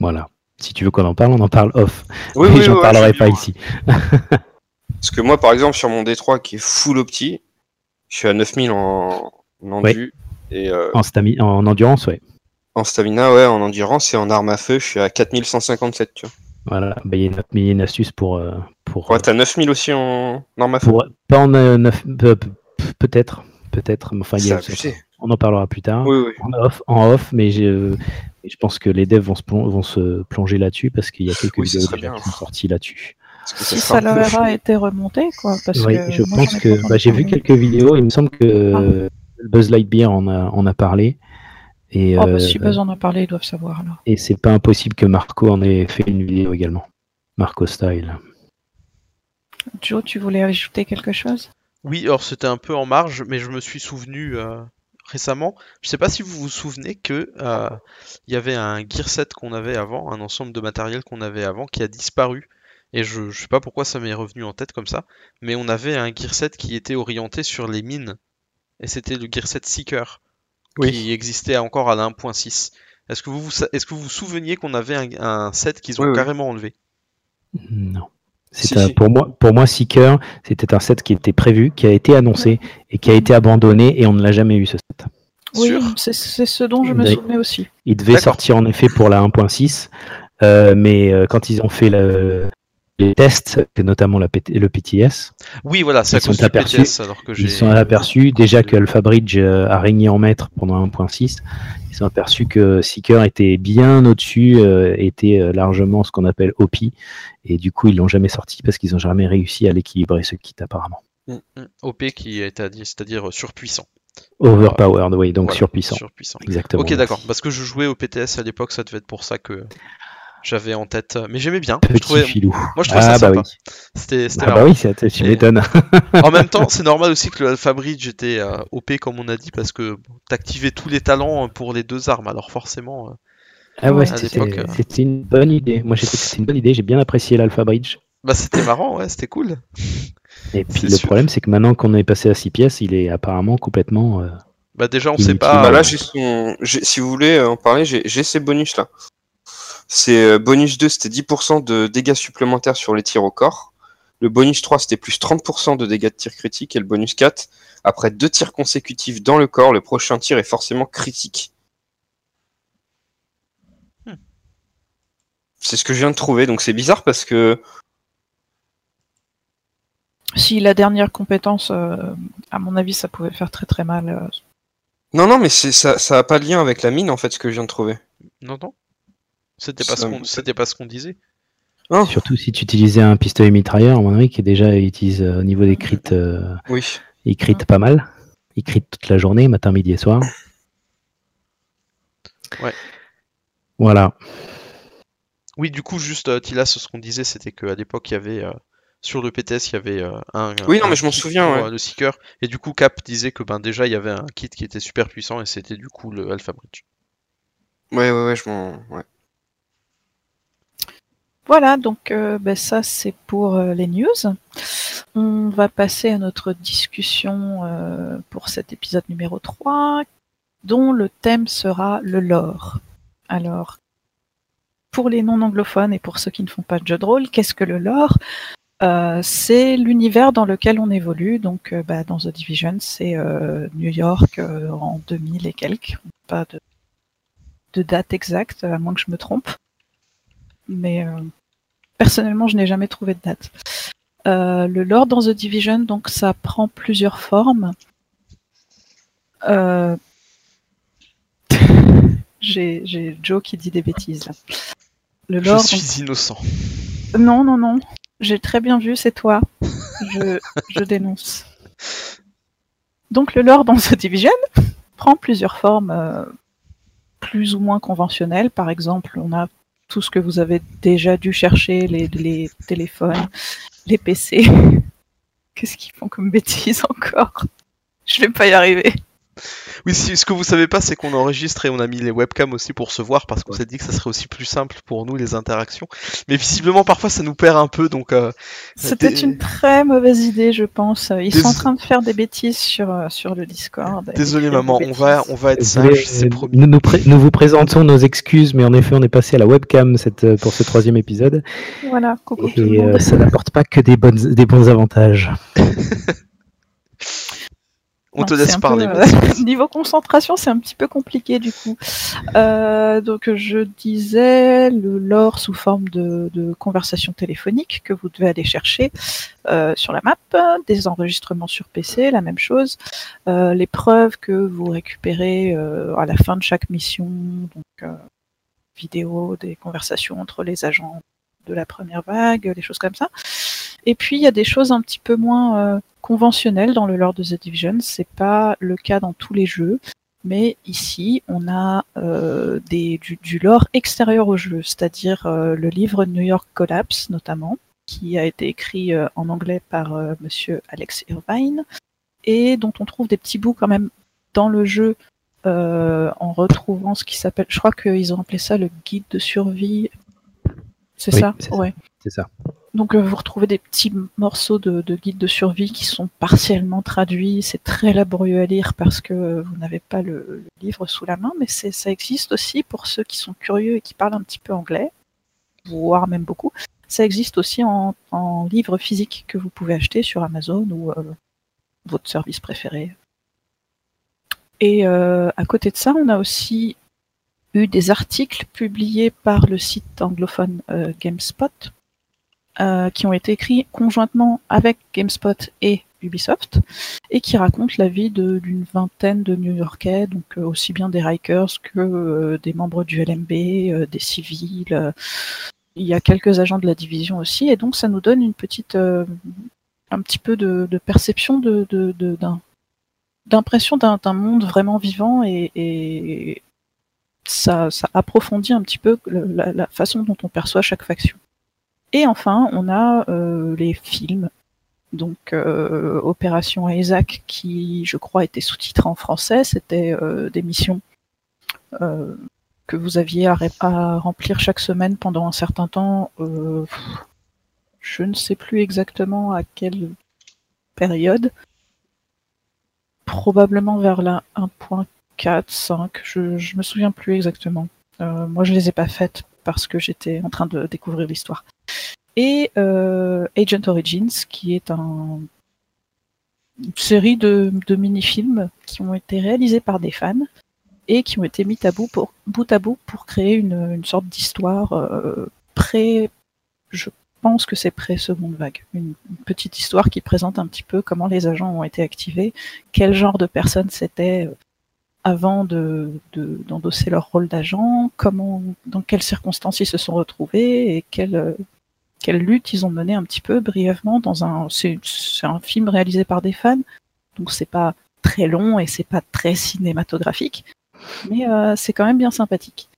Voilà. Si tu veux qu'on en parle, on en parle off. Oui, oui, j'en ouais, parlerai je pas bien. ici. Parce que moi, par exemple, sur mon D3 qui est full opti, je suis à 9000 en, en endu. Et euh, En, stami- en endurance, ouais. En stamina, ouais, en endurance et en arme à feu, je suis à 4157, tu vois. Voilà. Bah, Il y, a une- mais il y a une astuce pour. euh, pour, Ouais, t'as 9000 aussi en arme à feu. pour- pas en euh, peu- peut-être. Peut-être. mais Enfin, il y a- on en parlera plus tard. Oui, oui. en off, en off, mais je, je pense que les devs vont se, plon- vont se plonger là-dessus parce qu'il y a quelques Oui, vidéos serait déjà bien. qui sont sorties là-dessus. Si ça leur a été remonté, quoi. Parce Oui, que je moi, pense que bah, j'ai vu quelques vidéos. Il me semble que Ah. euh, Buzz Lightyear en a, en a parlé. Et, Oh, bah, euh, si Buzz en a parlé, ils doivent savoir alors. et c'est pas impossible que Marco en ait fait une vidéo également. Marco Style. Joe, tu voulais ajouter quelque chose? Oui, alors c'était un peu en marge, mais je me suis souvenu euh, récemment. Je sais pas si vous vous souvenez que euh, il y avait un gear set qu'on avait avant, un ensemble de matériel qu'on avait avant qui a disparu. Et je, je sais pas pourquoi ça m'est revenu en tête comme ça, mais on avait un gear set qui était orienté sur les mines. Et c'était le gear set Seeker qui existait encore à la 1.6. Est-ce que vous vous, sa- est-ce que vous vous souveniez qu'on avait un, un set qu'ils ont Oui, oui. carrément enlevé? Non. Si, C'est un- si. pour moi, pour moi, Seeker, c'était un set qui était prévu, qui a été annoncé et qui a été abandonné et on ne l'a jamais eu ce set. Oui, c'est ce dont je me souvenais aussi. Il devait sortir en effet pour la 1.6, euh, mais euh, quand ils ont fait le- les tests, notamment la PT le PTS, Oui, voilà, cause sont aperçus- PTS alors que ils sont aperçus déjà que Alpha Bridge euh, a régné en maître pendant 1.6. Ils sont aperçus que Seeker était bien au-dessus, euh, était euh, largement ce qu'on appelle OP, et du coup ils l'ont jamais sorti parce qu'ils n'ont jamais réussi à l'équilibrer ce kit apparemment. Mm, mm. OP qui est à dire- c'est-à-dire surpuissant. Overpowered, oui, donc Voilà, surpuissant. surpuissant. Exactement. Ok, d'accord. Parce que je jouais au PTS à l'époque, ça devait être pour ça que j'avais en tête. Mais j'aimais bien. Je Petit trouvais... filou. Moi, je trouvais ah, ça bah sympa. oui. C'était c'était Ah bah oui, c'est- tu Et- m'étonnes. En même temps, c'est normal aussi que le Alpha Bridge était euh, OP comme on a dit parce que bon, t'activais tous les talents pour les deux armes. Alors forcément, euh, Ah ouais, c'était euh. c'était une bonne idée. Moi, j'ai trouvé que c'était une bonne idée. J'ai bien apprécié l'Alpha Bridge. bah c'était marrant, ouais, c'était cool. Et puis le sûr. problème, c'est que maintenant qu'on est passé à 6 pièces, il est apparemment complètement. euh, Bah déjà, on sait pas. Bah là, euh, j'ai son... j'ai- si vous voulez en parler, j'ai j'ai ces bonus là. C'est euh, bonus 2, c'était 10% de dégâts supplémentaires sur les tirs au corps. Le bonus 3, c'était plus 30% de dégâts de tir critique. Et le bonus 4, après deux tirs consécutifs dans le corps, le prochain tir est forcément critique. Hmm. C'est ce que je viens de trouver, donc c'est bizarre parce que Si la dernière compétence, euh, à mon avis, ça pouvait faire très très mal. euh. non non mais ça ça a pas de lien avec la mine en fait ce que je viens de trouver. Non, non. C'était pas, ce pas ce qu'on disait. Hein Surtout si tu utilisais un pistolet mitrailleur, à mon avis, qui est déjà utilise euh, au niveau des crits, euh, Oui. il crit pas mal. Il crit toute la journée, matin, midi et soir. Ouais. Voilà. Oui, du coup, juste euh, Tilas, ce qu'on disait, c'était qu'à l'époque, il y avait euh, sur le PTS, il y avait euh, un. Oui, non, un mais je m'en souviens, pour, ouais. le Seeker, et du coup, Cap disait que ben déjà, il y avait un kit qui était super puissant, et c'était du coup le Alpha Bridge. Ouais ouais ouais je m'en ouais. Voilà, donc euh, ben, ça c'est pour euh, les news. On va passer à notre discussion euh, pour cet épisode numéro 3, dont le thème sera le lore. Alors, pour les non-anglophones et pour ceux qui ne font pas de jeu de rôle, qu'est-ce que le lore? C'est l'univers dans lequel on évolue. Donc, bah, dans The Division, c'est New York en 2000 et quelques. Pas de date exacte, à moins que je me trompe. Mais euh, personnellement, je n'ai jamais trouvé de date. Euh, le lore dans The Division, donc ça prend plusieurs formes. Euh, J'ai Joe qui dit des bêtises. là. Le Je suis innocent. non, non, non. J'ai très bien vu, c'est toi. Je, je dénonce. Donc le lore dans The Division prend plusieurs formes euh, plus ou moins conventionnelles. Par exemple, on a tout ce que vous avez déjà dû chercher, les, les téléphones, les PC. Qu'est-ce qu'ils font comme bêtises encore? Je vais pas y arriver. Oui, si, ce que vous savez pas, c'est qu'on enregistre et on a mis les webcams aussi pour se voir parce qu'on s'est dit que ça serait aussi plus simple pour nous les interactions. Mais visiblement, parfois, ça nous perd un peu, donc. euh, C'était une très mauvaise idée, je pense. Ils Dés- sont en train de faire des bêtises sur, euh, sur le Discord. Désolé, maman, on va, on va être sage, c'est promis. nous, nous, nous vous présentons nos excuses, mais en effet, on est passé à la webcam cette, euh, pour ce troisième épisode. Voilà, coucou tout le Et monde. euh, ça n'apporte pas que des, bonnes, des bons avantages. On Non, te laisse parler. peu, euh, niveau concentration, c'est un petit peu compliqué du coup. Euh, donc je disais le lore sous forme de, de conversation téléphonique que vous devez aller chercher euh, sur la map, des enregistrements sur PC, la même chose, euh, les preuves que vous récupérez euh, à la fin de chaque mission, donc euh, vidéo, des conversations entre les agents de la première vague, des choses comme ça. Et puis il y a des choses un petit peu moins euh, conventionnelles dans le lore de The Division. C'est pas le cas dans tous les jeux, mais ici on a euh, des, du, lore extérieur au jeu, c'est-à-dire euh, le livre New York Collapse notamment, qui a été écrit en anglais par Monsieur Alex Irvine et dont on trouve des petits bouts quand même dans le jeu en retrouvant ce qui s'appelle, je crois qu'ils ont appelé ça le guide de survie. C'est ça, ouais. C'est ça. Donc euh, vous retrouvez des petits morceaux de, de guide de survie qui sont partiellement traduits. C'est très laborieux à lire parce que vous n'avez pas le, livre sous la main, mais ça existe aussi pour ceux qui sont curieux et qui parlent un petit peu anglais, voire même beaucoup. Ça existe aussi en, livre physique que vous pouvez acheter sur Amazon ou euh, votre service préféré. Et euh, à côté de ça, on a aussi eu des articles publiés par le site anglophone GameSpot euh, qui ont été écrits conjointement avec GameSpot et Ubisoft et qui racontent la vie d'une vingtaine de New-Yorkais, donc euh, aussi bien des Rikers que euh, des membres du LMB, des civils. il y a quelques agents de la division aussi, et donc ça nous donne une petite, un petit peu de, perception de, d'impression d'un monde vraiment vivant et, ça, ça, approfondit un petit peu la façon dont on perçoit chaque faction. Et enfin, on a euh, les films. Donc, euh, Opération Isaac, qui, je crois, était sous-titré en français, c'était euh, des missions que vous aviez à, remplir chaque semaine pendant un certain temps. je ne sais plus exactement à quelle période. Probablement vers la 1.4, 5, je, je me souviens plus exactement. moi, je les ai pas faites parce que j'étais en train de découvrir l'histoire et euh, Agent Origins, qui est un, une série de, mini-films qui ont été réalisés par des fans et qui ont été mis bout à bout pour créer une, sorte d'histoire euh, pré... Je pense que c'est pré-seconde vague. Une, petite histoire qui présente un petit peu comment les agents ont été activés, quel genre de personnes c'était euh, avant de, d'endosser leur rôle d'agent, comment, dans quelles circonstances ils se sont retrouvés et quelle, quelle lutte ils ont mené un petit peu brièvement dans un c'est un film réalisé par des fans. Donc c'est pas très long et c'est pas très cinématographique mais euh, c'est quand même bien sympathique.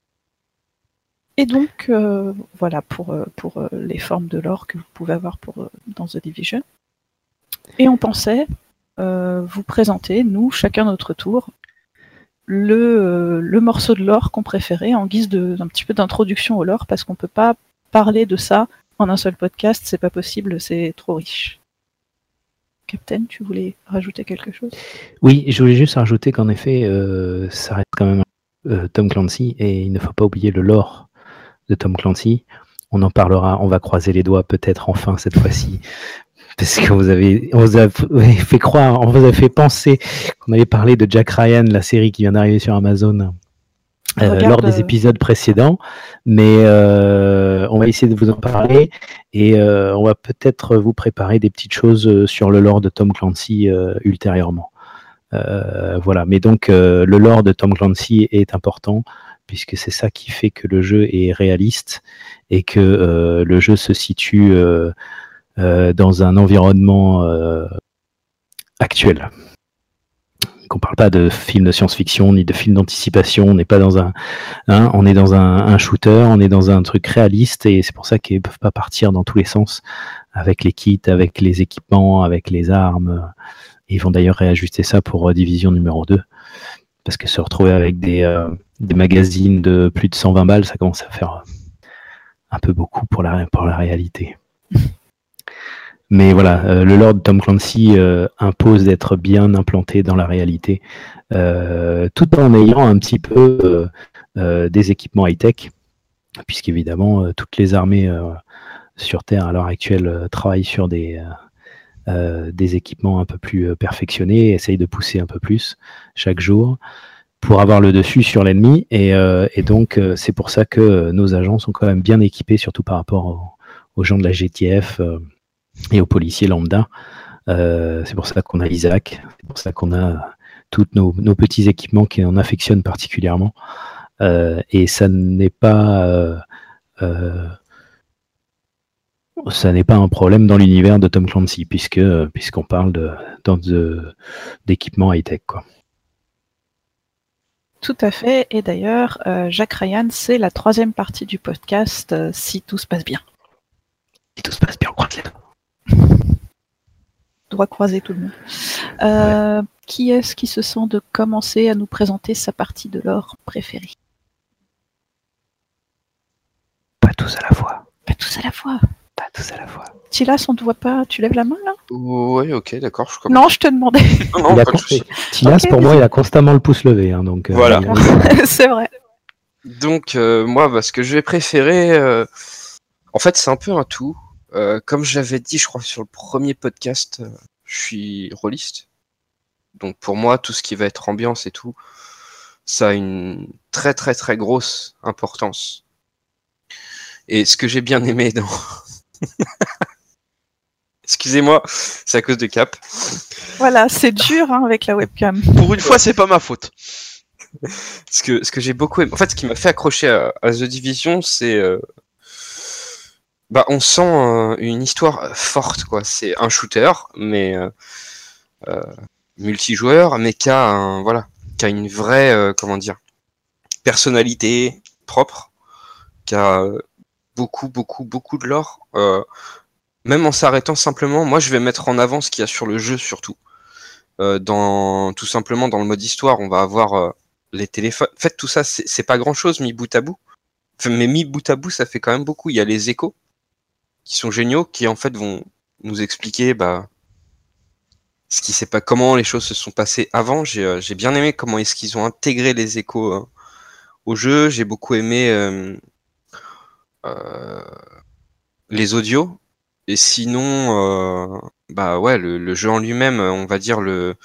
Et donc euh, voilà pour euh, pour les formes de l'or que vous pouvez avoir pour dans The Division. Et on pensait vous présenter nous chacun notre tour le, le morceau de l'or qu'on préférait en guise d'un petit peu d'introduction au lore parce qu'on peut pas parler de ça en un seul podcast, c'est pas possible, c'est trop riche. Captain, tu voulais rajouter quelque chose? Oui, je voulais juste rajouter qu'en effet, euh, ça reste quand même euh, Tom Clancy et il ne faut pas oublier le lore de Tom Clancy. On en parlera, on va croiser les doigts peut-être enfin cette fois-ci. Parce que vous avez, on vous a fait croire, on vous a fait penser qu'on avait parlé de Jack Ryan, la série qui vient d'arriver sur Amazon, euh, lors des euh, épisodes précédents, mais euh, on va essayer de vous en parler et on va peut-être vous préparer des petites choses sur le lore de Tom Clancy ultérieurement. voilà, mais donc le lore de Tom Clancy est important puisque c'est ça qui fait que le jeu est réaliste et que le jeu se situe dans un environnement actuel qu'on parle pas de film de science-fiction ni de film d'anticipation. On n'est pas dans un, hein, on est dans un, shooter, on est dans un truc réaliste et c'est pour ça qu'ils peuvent pas partir dans tous les sens avec les kits, avec les équipements, avec les armes. Ils vont d'ailleurs réajuster ça pour euh, division numéro 2 parce que se retrouver avec des, euh, des magazines de plus de 120 balles, ça commence à faire un peu beaucoup pour la, pour la réalité. Mais voilà, euh, le Lord Tom Clancy euh, impose d'être bien implanté dans la réalité, euh, tout en ayant un petit peu des équipements high-tech, puisqu'évidemment, toutes les armées sur Terre à l'heure actuelle travaillent sur des, des équipements un peu plus perfectionnés, essayent de pousser un peu plus chaque jour pour avoir le dessus sur l'ennemi. Et, et, donc, c'est pour ça que nos agents sont quand même bien équipés, surtout par rapport aux gens de la GTF et aux policiers lambda. Euh, c'est pour ça qu'on a Isaac, c'est pour ça qu'on a tous nos, petits équipements qui en affectionnent particulièrement. Euh, et ça n'est pas euh, Ça n'est pas un problème dans l'univers de Tom Clancy, puisque puisqu'on parle de, de- d'équipement high-tech. Quoi. Tout à fait. Et d'ailleurs, euh, Jacques Ryan, c'est la troisième partie du podcast, euh, si tout se passe bien. Si tout se passe bien, on croise les doigts. Doit croiser tout le monde. Euh, Qui est-ce qui se sent de commencer à nous présenter sa partie de l'or préférée? Pas tous à la fois. Pas tous à la fois. Pas tous à la fois. Tilas, on ne te voit pas. Tu lèves la main là? Ouais, ok, d'accord. Je. Non, je te demandais. Non, non, Il a. Tilas, Ok, pour moi, il a constamment le pouce levé. hein, donc, euh, Voilà. il- c'est vrai. Donc euh, moi, bah, ce que je vais préférer, euh, en fait, c'est un peu un tout. Euh, comme j'avais dit, je crois sur le premier podcast, euh, je suis rôliste. Donc pour moi, tout ce qui va être ambiance et tout, ça a une très très très grosse importance. Et ce que j'ai bien aimé dans... Excusez-moi, c'est à cause de Cap. Voilà, c'est dur hein, avec la webcam. Pour une fois, c'est pas ma faute. ce que, ce que j'ai beaucoup aimé. En fait, ce qui m'a fait accrocher à, à The Division, c'est. euh, Bah, on sent euh, une histoire forte, quoi. C'est un shooter, mais. euh, euh, multijoueur, mais qui a, voilà, qui a une vraie. euh, comment dire Personnalité propre, qui a euh, beaucoup, beaucoup, beaucoup de lore. Euh, même en s'arrêtant simplement, moi, je vais mettre en avant ce qu'il y a sur le jeu, surtout. Euh, dans tout simplement dans le mode histoire, on va avoir euh, les téléphones. En fait, tout ça, c'est pas grand chose mis bout à bout. Mais mis bout à bout, ça fait quand même beaucoup. Il y a les échos qui sont géniaux, qui en fait vont nous expliquer bah, ce pas, comment les choses se sont passées avant. J'ai euh, j'ai bien aimé comment est-ce qu'ils ont intégré les échos euh, au jeu. J'ai beaucoup aimé euh, euh, les audios. Et sinon, bah ouais, le, jeu en lui-même, on va dire le,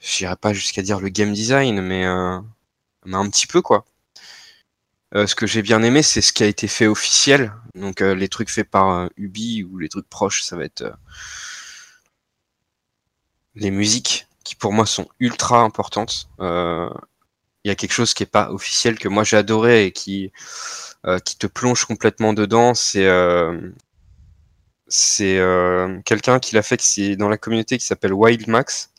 j'irai pas jusqu'à dire le game design, mais, mais un petit peu quoi. Euh, ce que j'ai bien aimé, c'est ce qui a été fait officiel. Donc euh, les trucs faits par euh, Ubi ou les trucs proches, ça va être les musiques qui pour moi sont ultra importantes. Il y a quelque chose qui est pas officiel que moi j'ai adoré et qui qui te plonge complètement dedans. C'est quelqu'un qui l'a fait dans la communauté qui s'appelle Wild Max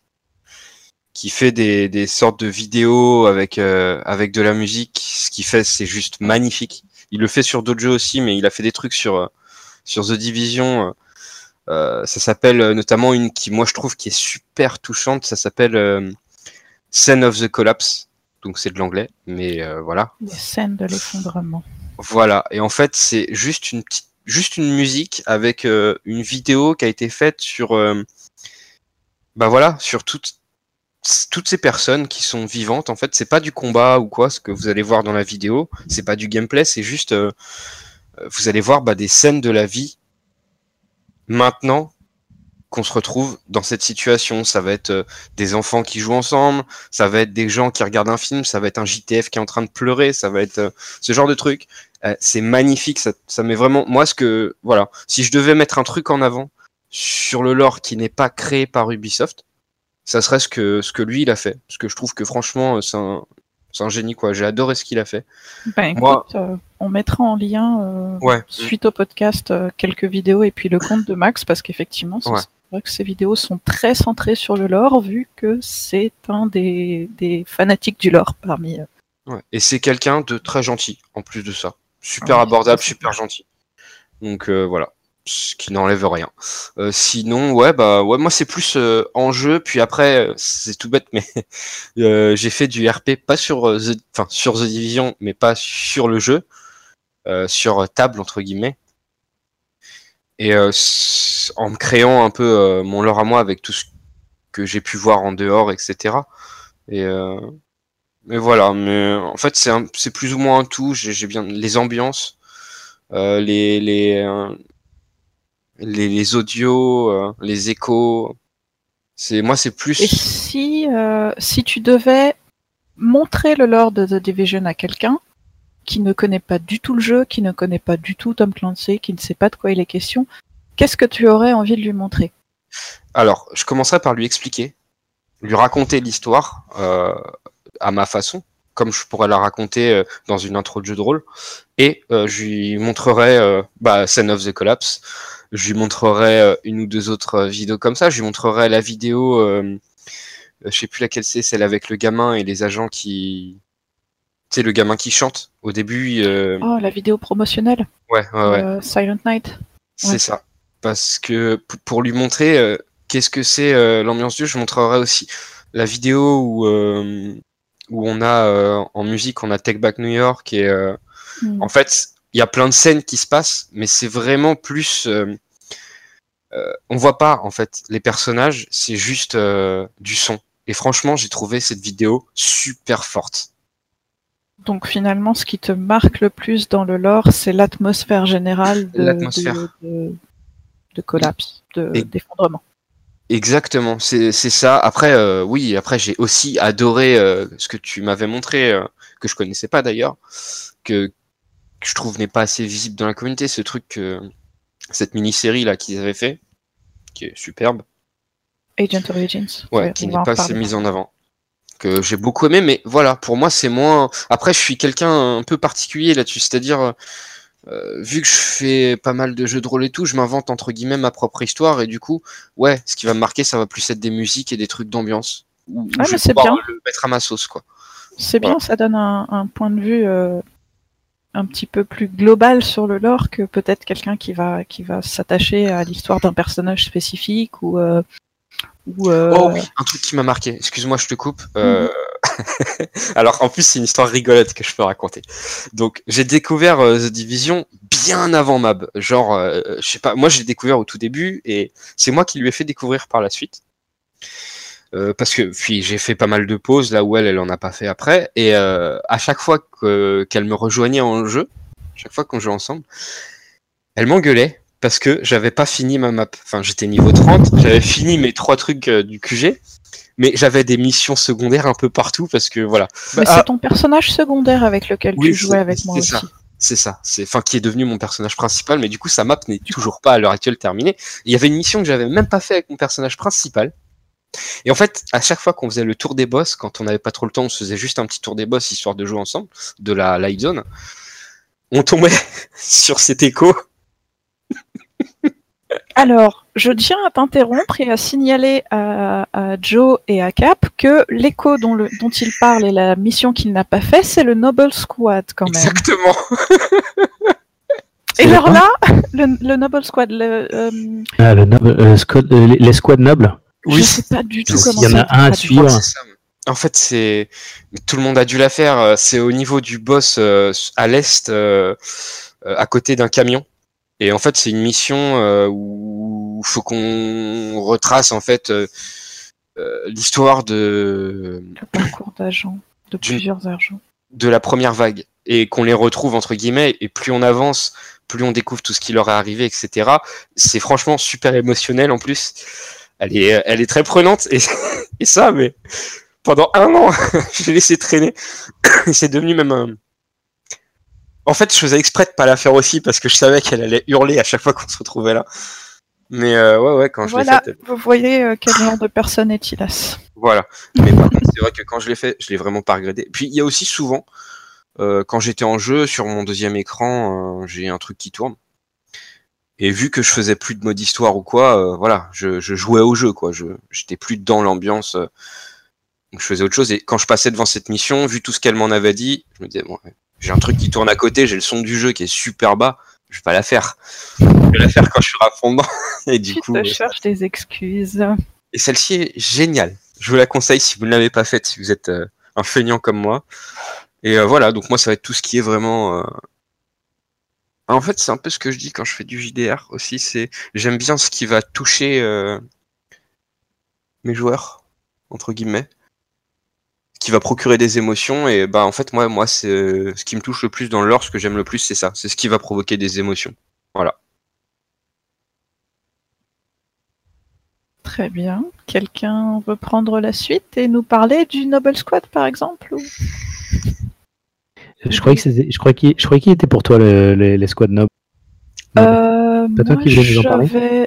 qui fait des, des sortes de vidéos avec euh, avec de la musique. Ce qu'il fait, c'est juste magnifique. Il le fait sur d'autres jeux aussi, mais il a fait des trucs sur euh, sur The Division. Euh, ça s'appelle euh, notamment une qui, moi, je trouve qui est super touchante. Ça s'appelle euh, Scene of the Collapse. Donc c'est de l'anglais, mais euh, voilà. Les scènes de l'effondrement. Voilà. Et en fait, c'est juste une petite, juste une musique avec euh, une vidéo qui a été faite sur, euh, bah voilà, sur toutes toutes ces personnes qui sont vivantes. En fait, c'est pas du combat ou quoi, ce que vous allez voir dans la vidéo. C'est pas du gameplay. C'est juste, euh, euh, vous allez voir bah, des scènes de la vie maintenant qu'on se retrouve dans cette situation. Ça va être euh, des enfants qui jouent ensemble, ça va être des gens qui regardent un film, ça va être un JTF qui est en train de pleurer, ça va être euh, ce genre de truc. Euh, c'est magnifique, ça, ça met vraiment. Moi, ce que voilà, si je devais mettre un truc en avant sur le lore qui n'est pas créé par Ubisoft, ça serait ce que ce que lui il a fait. Parce que je trouve que franchement, euh, c'est un génie quoi. J'ai adoré ce qu'il a fait. Ben écoute, Moi- euh, on mettra en lien euh, Ouais. suite au podcast euh, quelques vidéos et puis le compte de Max parce qu'effectivement c'est Ouais. vrai que ces vidéos sont très centrées sur le lore vu que c'est un des, des fanatiques du lore parmi eux. Ouais. Et c'est quelqu'un de très gentil en plus de ça. Super Ah abordable, super gentil. Donc euh, voilà, ce qui n'enlève rien. Euh, sinon, ouais, bah ouais, moi c'est plus euh, en jeu. Puis après, euh, c'est tout bête, mais j'ai fait du RP pas sur The, enfin sur The Division, mais pas sur le jeu, sur table entre guillemets. Et en me créant un peu mon lore à moi avec tout ce que j'ai pu voir en dehors, etc. Et mais voilà, mais en fait c'est plus ou moins un tout. J'ai bien les ambiances, les les, les les audios, euh, les échos. C'est moi c'est plus. Et si, euh, si tu devais montrer le lore de The Division à quelqu'un qui ne connaît pas du tout le jeu, qui ne connaît pas du tout Tom Clancy, qui ne sait pas de quoi il est question, qu'est-ce que tu aurais envie de lui montrer? Alors, je commencerai par lui expliquer, lui raconter l'histoire euh, à ma façon, comme je pourrais la raconter euh, dans une intro de jeu de rôle, et euh, je lui montrerai euh, bah, Scene of the Collapse, je lui montrerai euh, une ou deux autres euh, vidéos comme ça. Je lui montrerai la vidéo, euh, je sais plus laquelle c'est, celle avec le gamin et les agents qui, tu sais, le gamin qui chante au début. euh, Oh, la vidéo promotionnelle. Ouais, ouais, ouais. euh, Silent Night. C'est ça. Parce que pour lui montrer euh, qu'est-ce que c'est euh, l'ambiance du jeu, je montrerai aussi la vidéo où, euh, où on a euh, en musique, on a Take Back New York et euh, Hmm. en fait, il y a plein de scènes qui se passent, mais c'est vraiment plus. euh, euh, on voit pas en fait les personnages, c'est juste euh, du son. Et franchement, j'ai trouvé cette vidéo super forte. Donc finalement, ce qui te marque le plus dans le lore, c'est l'atmosphère générale de, de, de- de collapse, d'effondrement. Exactement, c'est ça. Après, euh, oui, après j'ai aussi adoré euh, ce que tu m'avais montré, euh, que je connaissais pas d'ailleurs, que je trouve n'est pas assez visible dans la communauté, ce truc, cette mini-série là qu'ils avaient fait, qui est superbe, Agent Origins. ouais, qui n'est pas assez mise en avant, que j'ai beaucoup aimé, mais voilà, pour moi c'est moins. Après, je suis quelqu'un un peu particulier là-dessus, c'est-à-dire. euh, vu que je fais pas mal de jeux de rôle et tout, je m'invente entre guillemets ma propre histoire et du coup, ouais, ce qui va me marquer, ça va plus être des musiques et des trucs d'ambiance. Où Ah, je vais pouvoir bien. le mettre à ma sauce, quoi. C'est bien, ça donne un, un point de vue euh, un petit peu plus global sur le lore que peut-être quelqu'un qui va qui va s'attacher à l'histoire d'un personnage spécifique ou euh, ou euh, Oh oui, un truc qui m'a marqué. Excuse-moi, je te coupe. Euh, Alors en plus, c'est une histoire rigolote que je peux raconter. Donc j'ai découvert The Division bien avant Mab. Genre, je sais pas, moi j'ai découvert au tout début et c'est moi qui lui ai fait découvrir par la suite. Euh, parce que puis j'ai fait pas mal de pauses là où elle elle en a pas fait après et euh, à chaque fois que- qu'elle me rejoignait en jeu, chaque fois qu'on jouait ensemble, elle m'engueulait parce que j'avais pas fini ma map. Enfin, j'étais niveau 30, j'avais fini mes trois trucs euh, du QG, mais j'avais des missions secondaires un peu partout parce que voilà, mais Bah, c'est ah, ton personnage secondaire avec lequel Oui, tu jouais avec moi c'est aussi. ça. c'est ça, c'est enfin qui est devenu mon personnage principal, mais du coup sa map n'est toujours pas à l'heure actuelle terminée. Il y avait une mission que j'avais même pas fait avec mon personnage principal. Et en fait, à chaque fois qu'on faisait le tour des boss, quand on n'avait pas trop le temps, on se faisait juste un petit tour des boss histoire de jouer ensemble, de la light zone. On tombait sur cet écho. Alors, je tiens à t'interrompre et à signaler à, à Joe et à Cap que l'écho dont, le- dont il parle et la mission qu'il n'a pas fait, c'est le Noble Squad quand même. Exactement. Et alors là, le, le Noble Squad, le, euh, Ah, le noble, euh, squad- euh, les- les squads nobles. Je sais pas du tout Il comment y en a un à suivre. En fait, c'est tout le monde a dû la faire. euh, C'est au niveau du boss euh, à l'est, euh, à côté d'un camion. Et en fait, c'est une mission euh, où il faut qu'on retrace en fait l'histoire de Le parcours d'agents, de plusieurs agents. de la première vague et qu'on les retrouve entre guillemets. Et plus on avance, plus on découvre tout ce qui leur est arrivé, etc. C'est franchement super émotionnel en plus. Elle est, elle est très prenante et, et ça, mais pendant un an, je l'ai laissé traîner. Et c'est devenu même un. En fait, je faisais exprès de pas la faire aussi parce que je savais qu'elle allait hurler à chaque fois qu'on se retrouvait là. Mais euh, ouais, ouais, quand je l'ai Voilà, faite, vous voyez euh, quel genre de personne est Tilas. voilà. Mais par contre, c'est vrai que quand je l'ai fait, je l'ai vraiment pas regretté. Puis il y a aussi souvent, euh, quand j'étais en jeu, sur mon deuxième écran, euh, j'ai un truc qui tourne. Et vu que je faisais plus de mode histoire ou quoi, euh, voilà, je, je jouais au jeu, quoi. Je j'étais plus dans l'ambiance. euh, donc je faisais autre chose. Et quand je passais devant cette mission, vu tout ce qu'elle m'en avait dit, je me disais, bon, j'ai un truc qui tourne à côté, j'ai le son du jeu qui est super bas, je vais pas la faire. Je vais la faire quand je suis à fond. Et du Tu coup, te euh, cherches des excuses. et celle-ci est géniale. Je vous la conseille si vous ne l'avez pas faite, si vous êtes euh, un feignant comme moi. Et euh, voilà, donc moi ça va être tout ce qui est vraiment. En fait, c'est un peu ce que je dis quand je fais du JDR aussi. C'est j'aime bien ce qui va toucher euh, mes joueurs entre guillemets, qui va procurer des émotions. Et bah en fait moi, moi c'est euh, ce qui me touche le plus dans le lore, ce que j'aime le plus, c'est ça. C'est ce qui va provoquer des émotions. Voilà. Très bien. Quelqu'un veut prendre la suite et nous parler du Noble Squad, par exemple Je croyais que c'était, je croyais qu'il, je croyais qu'il était pour toi le- les, les squads nobles. Euh,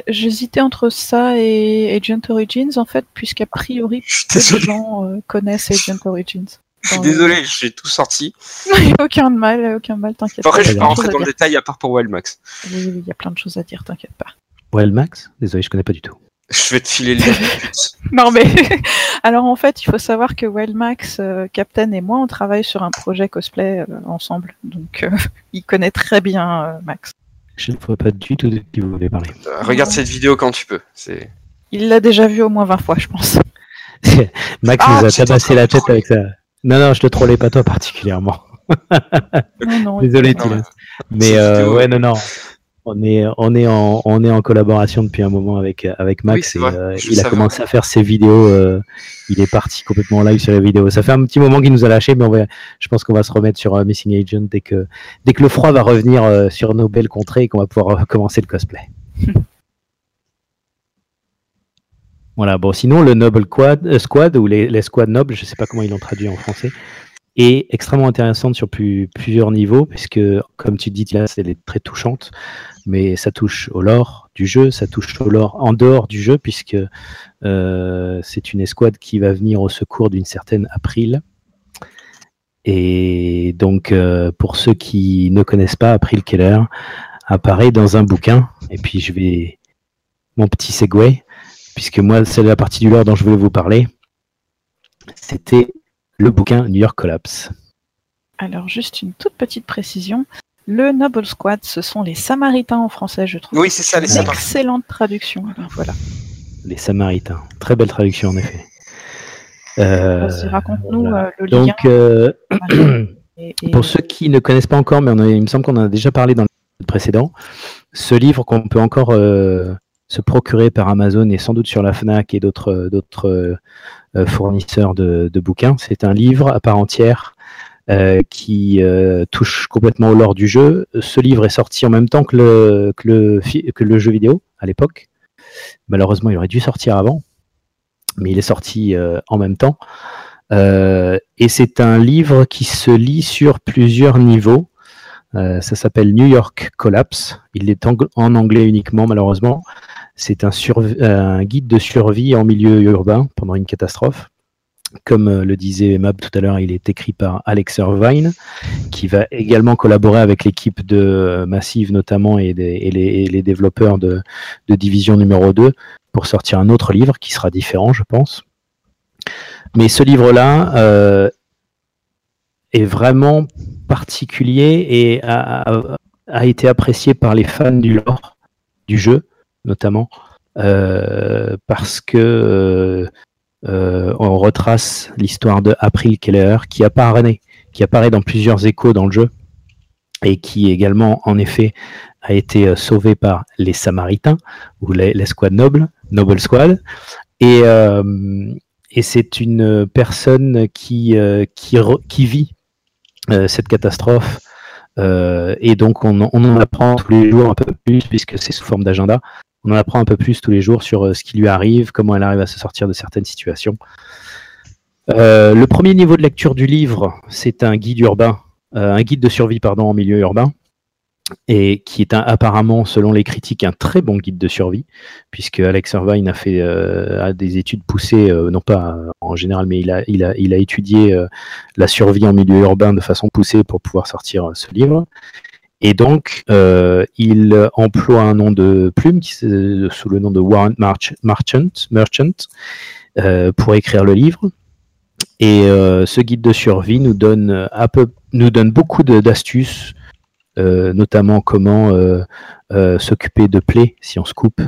J'hésitais entre ça et Agent Origins, en fait, puisqu'a priori, Je peu de gens euh, connaissent Agent Origins. Je suis le- désolé, j'ai tout sorti. Il n'y a aucun mal, aucun mal, t'inquiète Après, pas. je il vais y pas a plein de rentrer choses dans à le dire. détail à part pour Wildmax. Oui, oui, il y a plein de choses à dire, t'inquiète pas. Wild Max Désolé, je connais pas du tout. Je vais te filer le lien. Non mais alors en fait, il faut savoir que Wild Max, euh, Captain et moi, on travaille sur un projet cosplay euh, ensemble, donc euh, il connaît très bien euh, Max. Je ne vois pas du tout de qui vous voulez parler. Euh, Regarde cette vidéo quand tu peux. C'est. Il l'a déjà vu au moins 20 fois, je pense. Max Ah, nous a tabassé la tête avec ça. Non, non, je te trollais pas toi particulièrement. Non, non, Désolé, Dylan. mais- euh, vidéo, ouais, non, non. On est, on est en, on est en collaboration depuis un moment avec, avec Max Oui, et euh, il a savais. commencé à faire ses vidéos. euh, il est parti complètement en live sur les vidéos. Ça fait un petit moment qu'il nous a lâché, mais on va, je pense qu'on va se remettre sur euh, Missing Agent dès que, dès que le froid va revenir euh, sur nos belles contrées et qu'on va pouvoir recommencer le cosplay. voilà, bon, sinon le Noble Quad, euh, Squad ou les, les Squads Nobles, je sais pas comment ils l'ont traduit en français, est extrêmement intéressante sur plus- plusieurs niveaux, puisque, comme tu dis, là, elle est très touchante, mais ça touche au lore du jeu, ça touche au lore en dehors du jeu, puisque euh, c'est une escouade qui va venir au secours d'une certaine April. Et donc, euh, pour ceux qui ne connaissent pas, April Keller apparaît dans un bouquin, et puis je vais... Mon petit segway, puisque moi, c'est la partie du lore dont je voulais vous parler, c'était le bouquin New York Collapse. Alors, juste une toute petite précision. Le Noble Squad, ce sont les Samaritains en français, je trouve. Oui, c'est ça, les Une Samaritains. excellente traduction. Alors, voilà. Les Samaritains. Très belle traduction en effet. Euh, raconte-nous voilà. euh, le lien. Donc, euh, voilà. Et- et- pour ceux qui ne connaissent pas encore, mais on a- il me semble qu'on en a déjà parlé dans le précédent, ce livre qu'on peut encore euh, se procurer par Amazon et sans doute sur la FNAC et d'autres fournisseurs de, de bouquins, c'est un livre à part entière euh, qui euh, touche complètement au lore du jeu. Ce livre est sorti en même temps que le, jeu vidéo à l'époque. Malheureusement, il aurait dû sortir avant, mais il est sorti euh, en même temps. Et c'est un livre qui se lit sur plusieurs niveaux. Ça s'appelle New York Collapse. Il est en, anglais uniquement, malheureusement. C'est un guide de survie en milieu urbain pendant une catastrophe. Comme euh, le disait Mab tout à l'heure, il est écrit par Alex Irvine, qui va également collaborer avec l'équipe de euh, Massive notamment et, les, développeurs de, Division numéro 2 pour sortir un autre livre qui sera différent, je pense. Mais ce livre-là euh, est vraiment particulier et a, été apprécié par les fans du lore du jeu, notamment, parce que euh, on retrace l'histoire de April Keller qui apparaît, qui apparaît dans plusieurs échos dans le jeu et qui également, en effet, a été euh, sauvé par les Samaritains ou les, les nobles, Noble Squad, et euh, et c'est une personne qui, vit cette catastrophe. Et donc, on en apprend tous les jours un peu plus, puisque c'est sous forme d'agenda. On en apprend un peu plus tous les jours sur euh, ce qui lui arrive, comment elle arrive à se sortir de certaines situations. Euh, le premier niveau de lecture du livre, c'est un guide urbain, euh, un guide de survie pardon, en milieu urbain, et qui est apparemment, selon les critiques, un très bon guide de survie, puisque Alex Irvine a fait des études poussées, non pas en général, mais il a, étudié la survie en milieu urbain de façon poussée pour pouvoir sortir ce livre. Et donc, euh, il emploie un nom de plume sous le nom de Warren Merchant euh, pour écrire le livre. Et euh, ce guide de survie nous donne, beaucoup d'astuces, notamment comment s'occuper de plaies si on se coupe,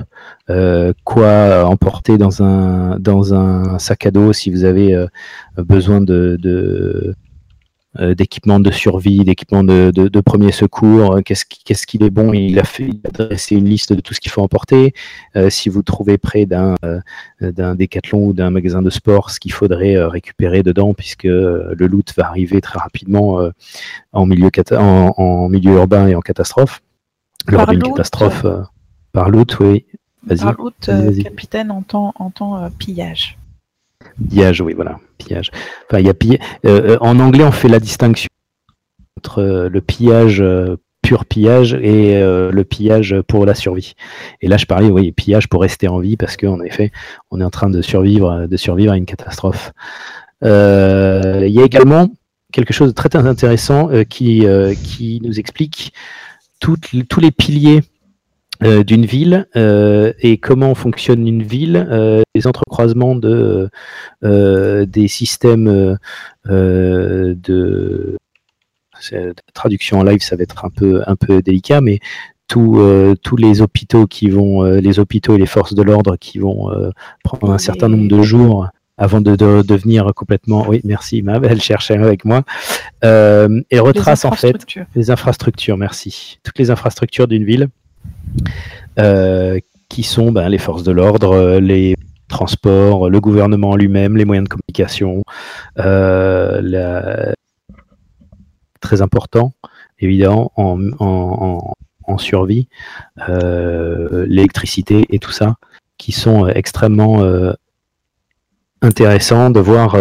quoi emporter dans un, sac à dos si vous avez besoin de, d'équipements de survie, d'équipements de, de, de premier secours, euh, qu'est-ce, qui- qu'est-ce qu'il est bon, il a, fait, il a dressé une liste de tout ce qu'il faut emporter. Euh, si vous trouvez près d'un, euh, d'un décathlon ou d'un magasin de sport, ce qu'il faudrait euh, récupérer dedans, puisque euh, le loot va arriver très rapidement euh, en, milieu en, en milieu urbain et en catastrophe. Lors d'une loot. catastrophe euh, par loot, oui. Vas-y. Par euh, vas-y. capitaine entend, entend euh, pillage. Pillage, oui, voilà, pillage. Enfin, il y a euh, euh, en anglais, on fait la distinction entre euh, le pillage pur pillage et le pillage pour la survie. Et là, je parlais, oui, pillage pour rester en vie parce qu'en effet, on est en train de survivre, de survivre à une catastrophe. Il y a également quelque chose de très intéressant qui, qui nous explique tous les piliers euh, d'une ville euh, et comment fonctionne une ville, euh, les entrecroisements de des systèmes de traduction en live, ça va être un peu un peu délicat, mais tous tous les hôpitaux qui vont, les hôpitaux et les forces de l'ordre qui vont prendre un certain nombre de jours avant de, devenir complètement. Oui, merci, ma elle cherchait avec moi. et retrace en fait les infrastructures. Merci. Toutes les infrastructures d'une ville euh, qui sont ben, les forces de l'ordre, euh, les transports, le gouvernement lui-même, les moyens de communication, euh, très important, évidemment, en, survie, l'électricité et tout ça, qui sont extrêmement intéressants de voir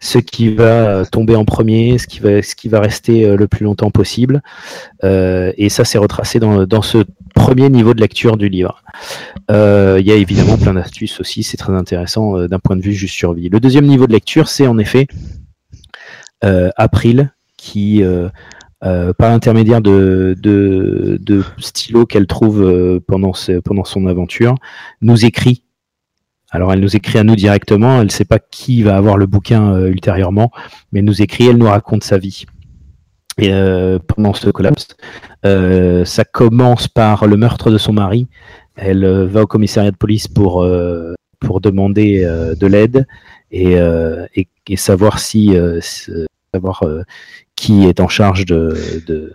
ce qui va tomber en premier, ce qui va, ce qui va rester le plus longtemps possible. et ça, c'est retracé dans, dans, ce premier niveau de lecture du livre. Euh, il y a évidemment plein d'astuces aussi, c'est très intéressant euh, d'un point de vue juste survie. Le deuxième niveau de lecture, c'est en effet euh, April qui, par l'intermédiaire de, de, stylos qu'elle trouve pendant, pendant son aventure, nous écrit alors elle nous écrit à nous directement, elle ne sait pas qui va avoir le bouquin ultérieurement, mais elle nous écrit, elle nous raconte sa vie. Et pendant ce collapse, euh, ça commence par le meurtre de son mari. Elle euh, va au commissariat de police pour, euh, pour demander de l'aide et, et, savoir si savoir qui est en charge de, de,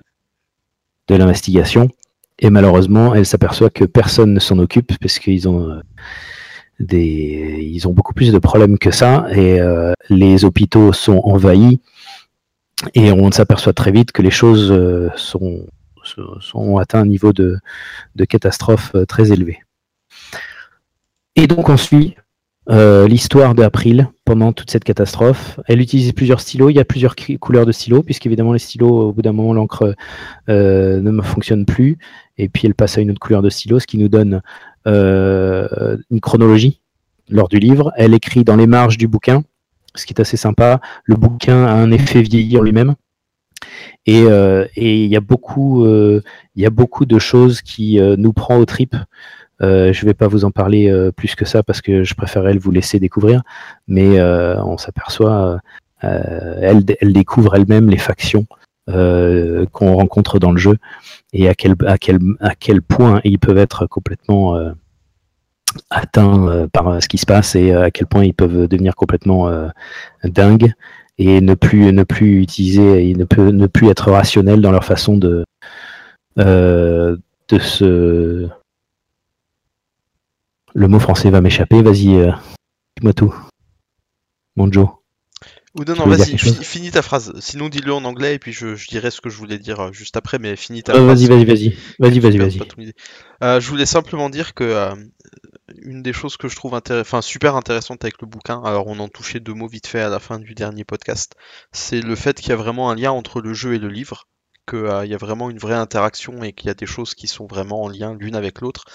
de l'investigation. Et malheureusement, elle s'aperçoit que personne ne s'en occupe parce qu'ils ont ils ont beaucoup plus de problèmes que ça et les hôpitaux sont envahis et on s'aperçoit très vite que les choses sont sont atteints un niveau de, catastrophe euh, très élevé. Et donc on suit euh, l'histoire d'April pendant toute cette catastrophe. Elle utilise plusieurs stylos, il y a plusieurs couleurs de stylos, puisqu'évidemment les stylos, au bout d'un moment, l'encre euh, ne fonctionne plus, et puis elle passe à une autre couleur de stylo, ce qui nous donne une chronologie lors du livre. Elle écrit dans les marges du bouquin, ce qui est assez sympa. Le bouquin a un effet vieillir lui-même. Euh, et il y a beaucoup, euh, il y a beaucoup de choses qui euh, nous prend aux tripes. je ne vais pas vous en parler plus que ça parce que je préférerais vous laisser découvrir, mais on s'aperçoit, elle, découvre elle-même les factions qu'on rencontre dans le jeu et à quel, point ils peuvent être complètement atteints par ce qui se passe et à quel point ils peuvent devenir complètement dingues et ne plus ne plus utiliser ne plus être rationnel dans leur façon de euh, se le mot français va m'échapper vas-y euh, dis-moi tout. Mon Joe ou non, non, vas-y, finis ta phrase. Sinon, dis-le en anglais et puis je, je, dirai ce que je voulais dire euh, juste après, mais finis ta phrase. Vas-y, vas-y, vas-y. Vas-y, vas-y, vas-y. je voulais simplement dire que une des choses que je trouve enfin, super intéressante avec le bouquin, alors on en touchait deux mots vite fait à la fin du dernier podcast, c'est le fait qu'il y a vraiment un lien entre le jeu et le livre, qu'il euh, y a vraiment une vraie interaction et qu'il y a des choses qui sont vraiment en lien l'une avec l'autre,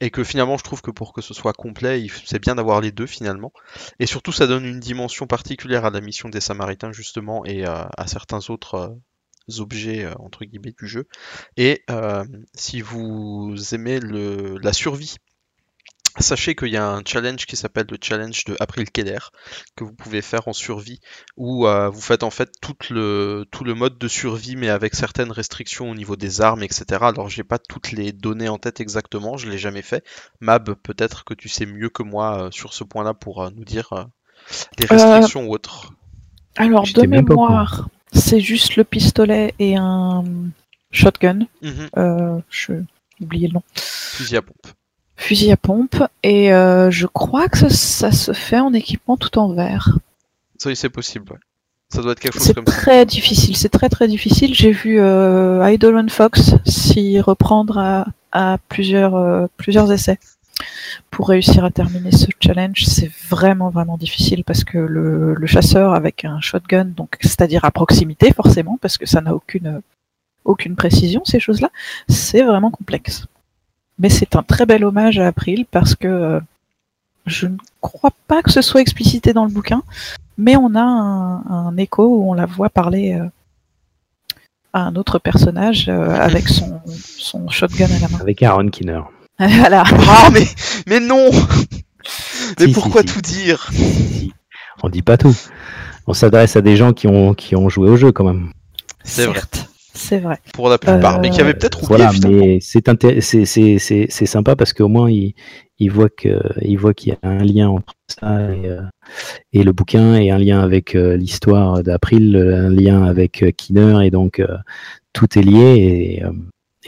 et que finalement je trouve que pour que ce soit complet, c'est bien d'avoir les deux finalement, et surtout ça donne une dimension particulière à la mission des Samaritains justement et euh, à certains autres euh, objets entre guillemets du jeu. Et si vous aimez la survie Sachez qu'il y a un challenge qui s'appelle le challenge de April Keller que vous pouvez faire en survie où euh, vous faites en fait tout le, tout le mode de survie mais avec certaines restrictions au niveau des armes etc. Alors j'ai pas toutes les données en tête exactement, je l'ai jamais fait. Mab, peut-être que tu sais mieux que moi euh, sur ce point-là pour euh, nous dire les restrictions ou autres. Alors de mémoire, c'est juste le pistolet et un shotgun. Mhm. je oublié le nom. Fusil à pompe fusil à pompe et euh, je crois que ça, se fait en équipement tout en verre. Oui, c'est possible. Ça doit être quelque chose comme ça. C'est très difficile, c'est très très difficile. J'ai vu euh, Idolon Fox s'y reprendre à, plusieurs, euh, plusieurs essais pour réussir à terminer ce challenge. C'est vraiment vraiment difficile parce que le, le chasseur avec un shotgun, donc c'est-à-dire à proximité forcément, parce que ça n'a aucune aucune précision ces choses-là, c'est vraiment complexe. Mais c'est un très bel hommage à April parce que euh, je ne crois pas que ce soit explicité dans le bouquin, mais on a un, écho où on la voit parler, euh, à un autre personnage euh, avec son, son shotgun à la main. Avec Aaron Kinner. voilà. Ah, mais, mais non Mais Si, pourquoi si, si. tout dire On dit pas tout. On s'adresse à des gens qui ont, qui ont joué au jeu quand même. C'est vrai. Certes, C'est vrai. Pour la plupart, Euh, mais qui avaient peut-être oublié Voilà, finalement. mais c'est inté- c'est c'est- c'est- c'est sympa parce qu'au moins il, il voit que il voit qu'il y a un lien entre ça et, euh, et le bouquin et un lien avec euh, l'histoire d'April, un lien avec euh, Kinner et donc tout est lié et,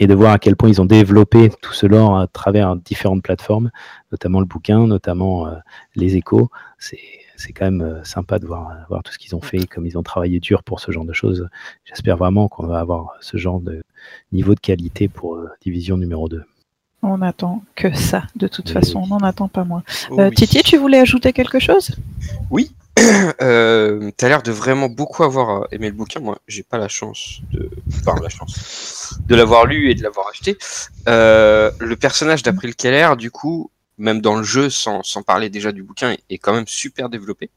et de voir à quel point ils ont développé tout ce lore à travers différentes plateformes, notamment le bouquin, notamment les échos. C'est c'est quand même euh, sympa de voir, voir tout ce qu'ils ont fait, comme ils ont travaillé dur pour ce genre de choses. J'espère vraiment qu'on va avoir ce genre de niveau de qualité pour euh, division numéro 2. On attend que ça, de toute Oui. façon. On n'en attend pas moins. Oh Euh, oui. Titi, tu voulais ajouter quelque chose? Euh, T'as l'air de vraiment beaucoup avoir euh, aimé le bouquin. Moi, j'ai pas la chance de, enfin, la chance de l'avoir lu et de l'avoir acheté. Euh, le personnage d'April Keller, du coup, même dans le jeu, sans, sans parler déjà du bouquin, est, est quand même super développé.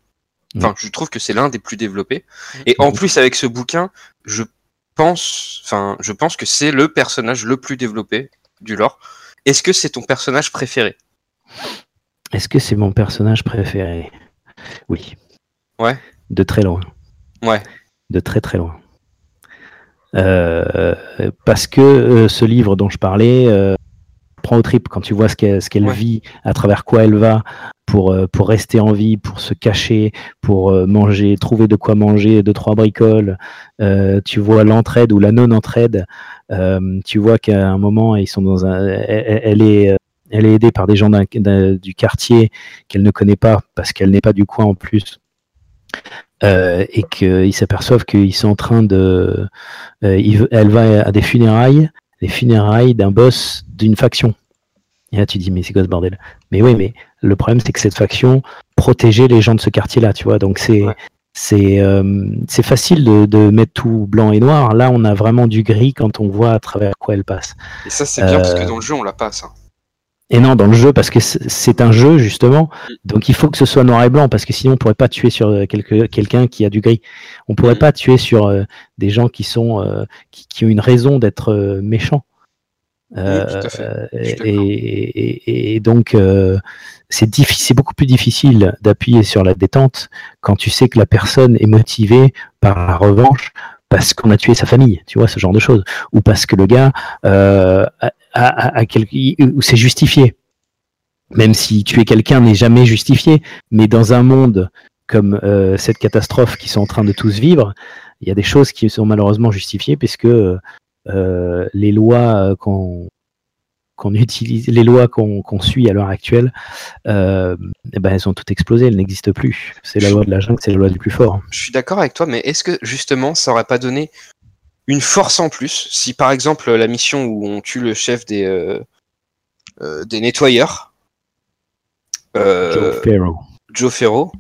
Enfin, je trouve que c'est l'un des plus développés. Et en plus, avec ce bouquin, je pense, enfin, je pense que c'est le personnage le plus développé du lore. Est-ce que c'est ton personnage préféré? Est-ce que c'est mon personnage préféré? Oui. Ouais. De très loin. Ouais. De très très loin. Euh, parce que euh, ce livre dont je parlais euh, prend au trip quand tu vois ce qu'elle Ouais. vit, à travers quoi elle va pour, euh, pour rester en vie, pour se cacher, pour euh, manger, trouver de quoi manger, deux trois bricoles. Euh, tu vois l'entraide ou la non-entraide. Euh, tu vois qu'à un moment ils sont dans un, elle, elle est elle est aidée par des gens du quartier qu'elle ne connaît pas parce qu'elle n'est pas du coin en plus. Euh, et qu'ils s'aperçoivent qu'ils sont en train de. euh, elle va à des funérailles, les funérailles d'un boss d'une faction. Et là, tu dis, mais c'est quoi ce bordel? Mais oui, mais le problème, c'est que cette faction protégeait les gens de ce quartier-là, tu vois. Donc, c'est. Ouais. C'est euh, c'est facile de, de mettre tout blanc et noir. Là, on a vraiment du gris quand on voit à travers quoi elle passe. Et ça, c'est bien parce que Euh, dans le jeu, on l'a pas, ça. Et non, dans le jeu, parce que c'est un jeu, justement. Donc il faut que ce soit noir et blanc, parce que sinon on pourrait pas tuer sur euh, quelqu'un qui a du gris. On pourrait Mhm. pas tuer sur euh, des gens qui sont euh, qui, qui ont une raison d'être euh, méchants. Tout à fait. Et, d'accord. et- et donc c'est beaucoup plus difficile d'appuyer sur la détente quand tu sais que la personne est motivée par la revanche parce qu'on a tué sa famille, tu vois, ce genre de choses, ou parce que le gars euh, quel- ou c'est justifié. Même si tuer quelqu'un n'est jamais justifié, mais dans un monde comme euh, cette catastrophe qui sont en train de tous vivre, il y a des choses qui sont malheureusement justifiées puisque euh, les lois euh, qu'on qu'on utilise, les lois qu'on suit à l'heure actuelle, euh, ben, elles ont toutes explosé, elles n'existent plus. C'est la loi de la jungle, c'est la loi du plus fort. Je suis d'accord avec toi, mais est-ce que justement, ça aurait pas donné une force en plus si par exemple la mission où on tue le chef des euh, euh, des nettoyeurs, euh, Joe Farrow. Joe Ferro,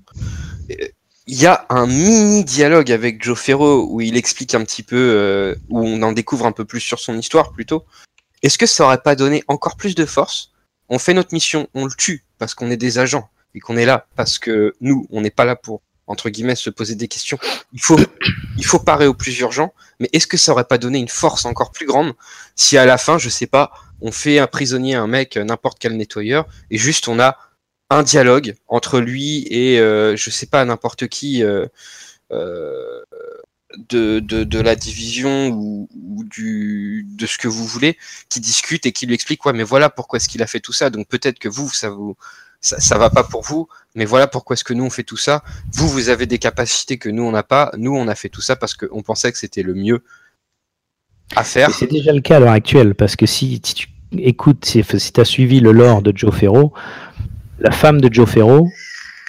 il y a un mini dialogue avec Joe Ferro où il explique un petit peu, euh, où on en découvre un peu plus sur son histoire plutôt. Est-ce que ça aurait pas donné encore plus de force? On fait notre mission, on le tue parce qu'on est des agents et qu'on est là parce que nous, on n'est pas là pour entre guillemets se poser des questions. Il faut, il faut parer au plus urgent. Mais est-ce que ça aurait pas donné une force encore plus grande si à la fin, je sais pas, on fait un prisonnier un mec, n'importe quel nettoyeur, et juste on a un dialogue entre lui et euh, je sais pas n'importe qui euh, euh, de, la division ou, de ce que vous voulez qui discute et qui lui explique ouais mais voilà pourquoi est-ce qu'il a fait tout ça donc peut-être que vous ça vous ça, ça va pas pour vous mais voilà pourquoi est-ce que nous on fait tout ça vous vous avez des capacités que nous on n'a pas nous on a fait tout ça parce qu'on pensait que c'était le mieux à faire C'est déjà le cas à l'heure actuelle, parce que si, si tu écoutes, si, si tu as suivi le lore de Joe Ferro, la femme de Joe Ferro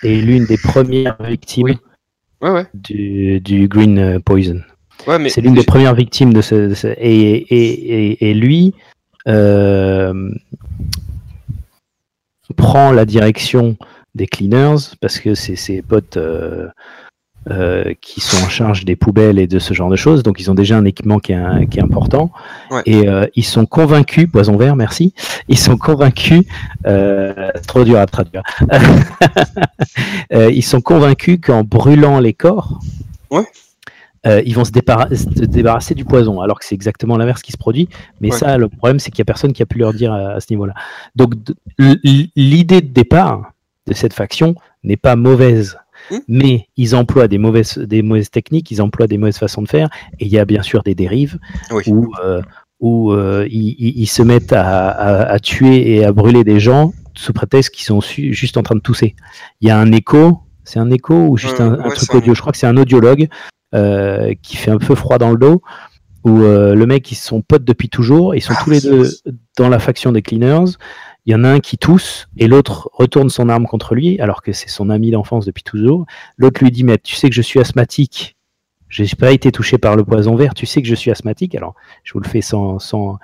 est l'une des premières victimes Oui. ouais ouais du, du Green Poison. ouais mais C'est l'une des premières victimes de ce. de ce- et, et, et, et lui euh, prend la direction des cleaners parce que c'est ses potes euh, euh, qui sont en charge des poubelles et de ce genre de choses. Donc ils ont déjà un équipement qui est, un- qui est important. Ouais. Et euh, ils sont convaincus, poison vert, merci. Ils sont convaincus. C'est trop dur à traduire. Ils sont convaincus qu'en brûlant les corps, Ouais. Euh, ils vont se, débarrasser du poison, alors que c'est exactement l'inverse qui se produit. Mais Ouais. ça, le problème, c'est qu'il n'y a personne qui a pu leur dire à, à ce niveau-là. Donc, l'idée de départ de cette faction n'est pas mauvaise. Hmm. Mais ils emploient des mauvaises, des mauvaises techniques, ils emploient des mauvaises façons de faire, et il y a bien sûr des dérives Oui. où, euh, où euh, ils, se mettent à, à- à tuer et à brûler des gens sous prétexte qu'ils sont su- juste en train de tousser. Il y a un écho, c'est un écho ou juste Euh, un, truc un audio? Je crois que c'est un audiologue qui fait un peu froid dans le dos, où euh, le mec, ils sont potes depuis toujours, ils sont Ah tous les deux dans la faction des cleaners. Il y en a un qui tousse et l'autre retourne son arme contre lui, alors que c'est son ami d'enfance depuis toujours. L'autre lui dit Mais tu sais que je suis asthmatique. J'ai pas été touché par le poison vert. Tu sais que je suis asthmatique. Alors, je vous le fais sans, sans,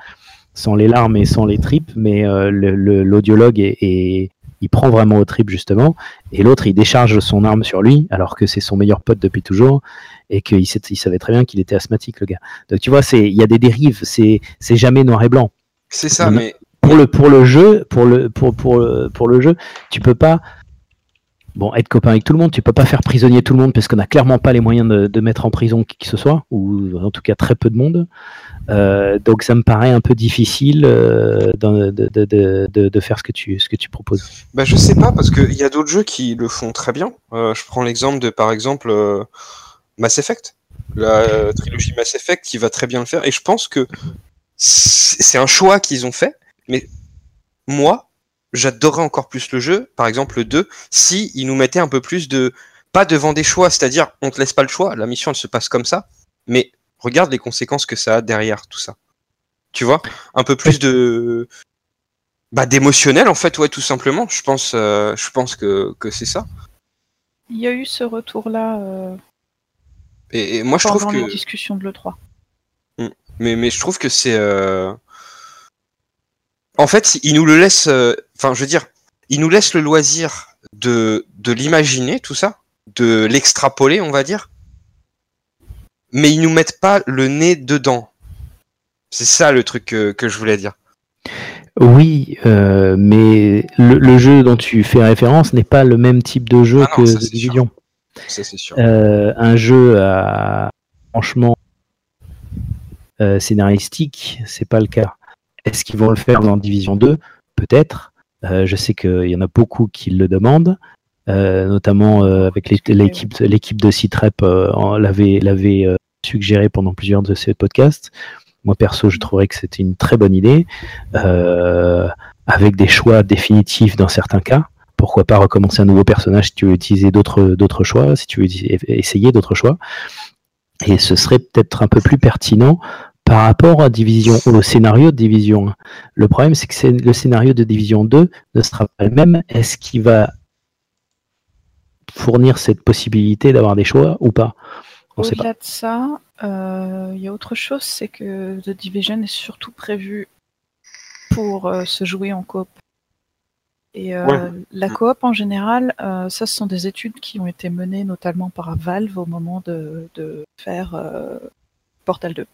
sans les larmes et sans les tripes, mais euh, le- le- l'audiologue est, est- il prend vraiment aux tripes justement. Et l'autre, il décharge son arme sur lui, alors que c'est son meilleur pote depuis toujours et qu'il il savait très bien qu'il était asthmatique, le gars. Donc, tu vois, il y a des dérives. C'est jamais noir et blanc C'est ça, mais pour le pour le jeu pour le pour pour le- pour le jeu tu peux pas bon être copain avec tout le monde tu peux pas faire prisonnier tout le monde parce qu'on n'a clairement pas les moyens de, mettre en prison qui que ce soit ou en tout cas très peu de monde Euh, donc ça me paraît un peu difficile euh, de, faire ce que tu proposes Bah, je sais pas, parce qu'il y a d'autres jeux qui le font très bien. Euh, je prends l'exemple de, par exemple, Mass Effect. La trilogie Mass Effect qui va très bien le faire. Et je pense que c'est un choix qu'ils ont fait. Mais moi, j'adorerais encore plus le jeu, par exemple le 2, si ils nous mettaient un peu plus de. Pas devant des choix, c'est-à-dire on te laisse pas le choix, la mission elle se passe comme ça, mais regarde les conséquences que ça a derrière tout ça. Tu vois? Un peu plus de. Bah, d'émotionnel en fait, ouais, tout simplement. Je pense, euh, je pense que, que c'est ça. Il y a eu ce retour-là euh, Et, et moi, je trouve que, discussions de l'E3. mais, mais je trouve que c'est, euh, en fait, il nous le laisse. euh, Enfin, je veux dire, il nous laisse le loisir de, de l'imaginer, tout ça, de l'extrapoler, on va dire. Mais ils nous mettent pas le nez dedans. C'est ça le truc que, que je voulais dire. oui euh, mais le, le jeu dont tu fais référence n'est pas le même type de jeu Ah non, que. Division Ça, c'est sûr. Euh, un jeu à franchement euh, scénaristique, c'est pas le cas. Est-ce qu'ils vont le faire dans Division 2 Peut-être. Euh, je sais qu'il y en a beaucoup qui le demandent, euh, notamment euh, avec l'équipe l'équipe de Citrep l'avait l'avait suggéré pendant plusieurs de ces podcasts. Moi perso, je trouverais que c'était une très bonne idée, avec des choix définitifs dans certains cas pourquoi pas recommencer un nouveau personnage si tu veux utiliser d'autres d'autres choix, si tu veux essayer d'autres choix. Et ce serait peut-être un peu plus pertinent par rapport à Division, au scénario de Division 1. Le problème, c'est que le scénario de Division 2 ne sera pas le même. Est-ce qu'il va fournir cette possibilité d'avoir des choix ou pas? Au-delà de ça, euh, il y a autre chose, c'est que The Division est surtout prévu pour euh, se jouer en coop. Et euh, Ouais. la coop en général, euh, ça ce sont des études qui ont été menées notamment par Valve au moment de, de faire euh, Portal 2.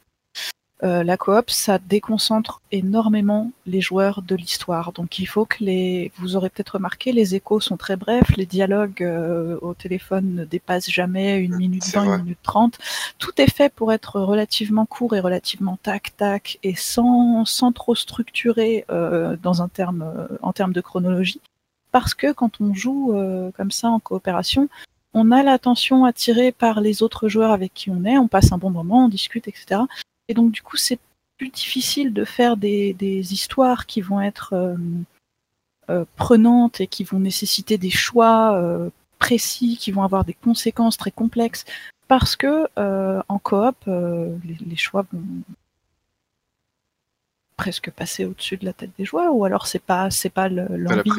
Euh, la coop, ça déconcentre énormément les joueurs de l'histoire. Donc il faut que les, vous aurez peut-être remarqué, les échos sont très brefs, les dialogues euh, au téléphone ne dépassent jamais une minute C'est 20, vrai. une minute 30. Tout est fait pour être relativement court et relativement tac-tac et sans, sans trop structurer euh, dans un terme, euh, en termes de chronologie. Parce que quand on joue euh, comme ça en coopération, on a l'attention attirée par les autres joueurs avec qui on est, on passe un bon moment, on discute, etc. Et donc du coup, c'est plus difficile de faire des, des histoires qui vont être euh, euh, prenantes et qui vont nécessiter des choix euh, précis, qui vont avoir des conséquences très complexes, parce que en coop, les, les choix vont presque passer au-dessus de la tête des joueurs, ou alors c'est pas c'est pas le- l'envie,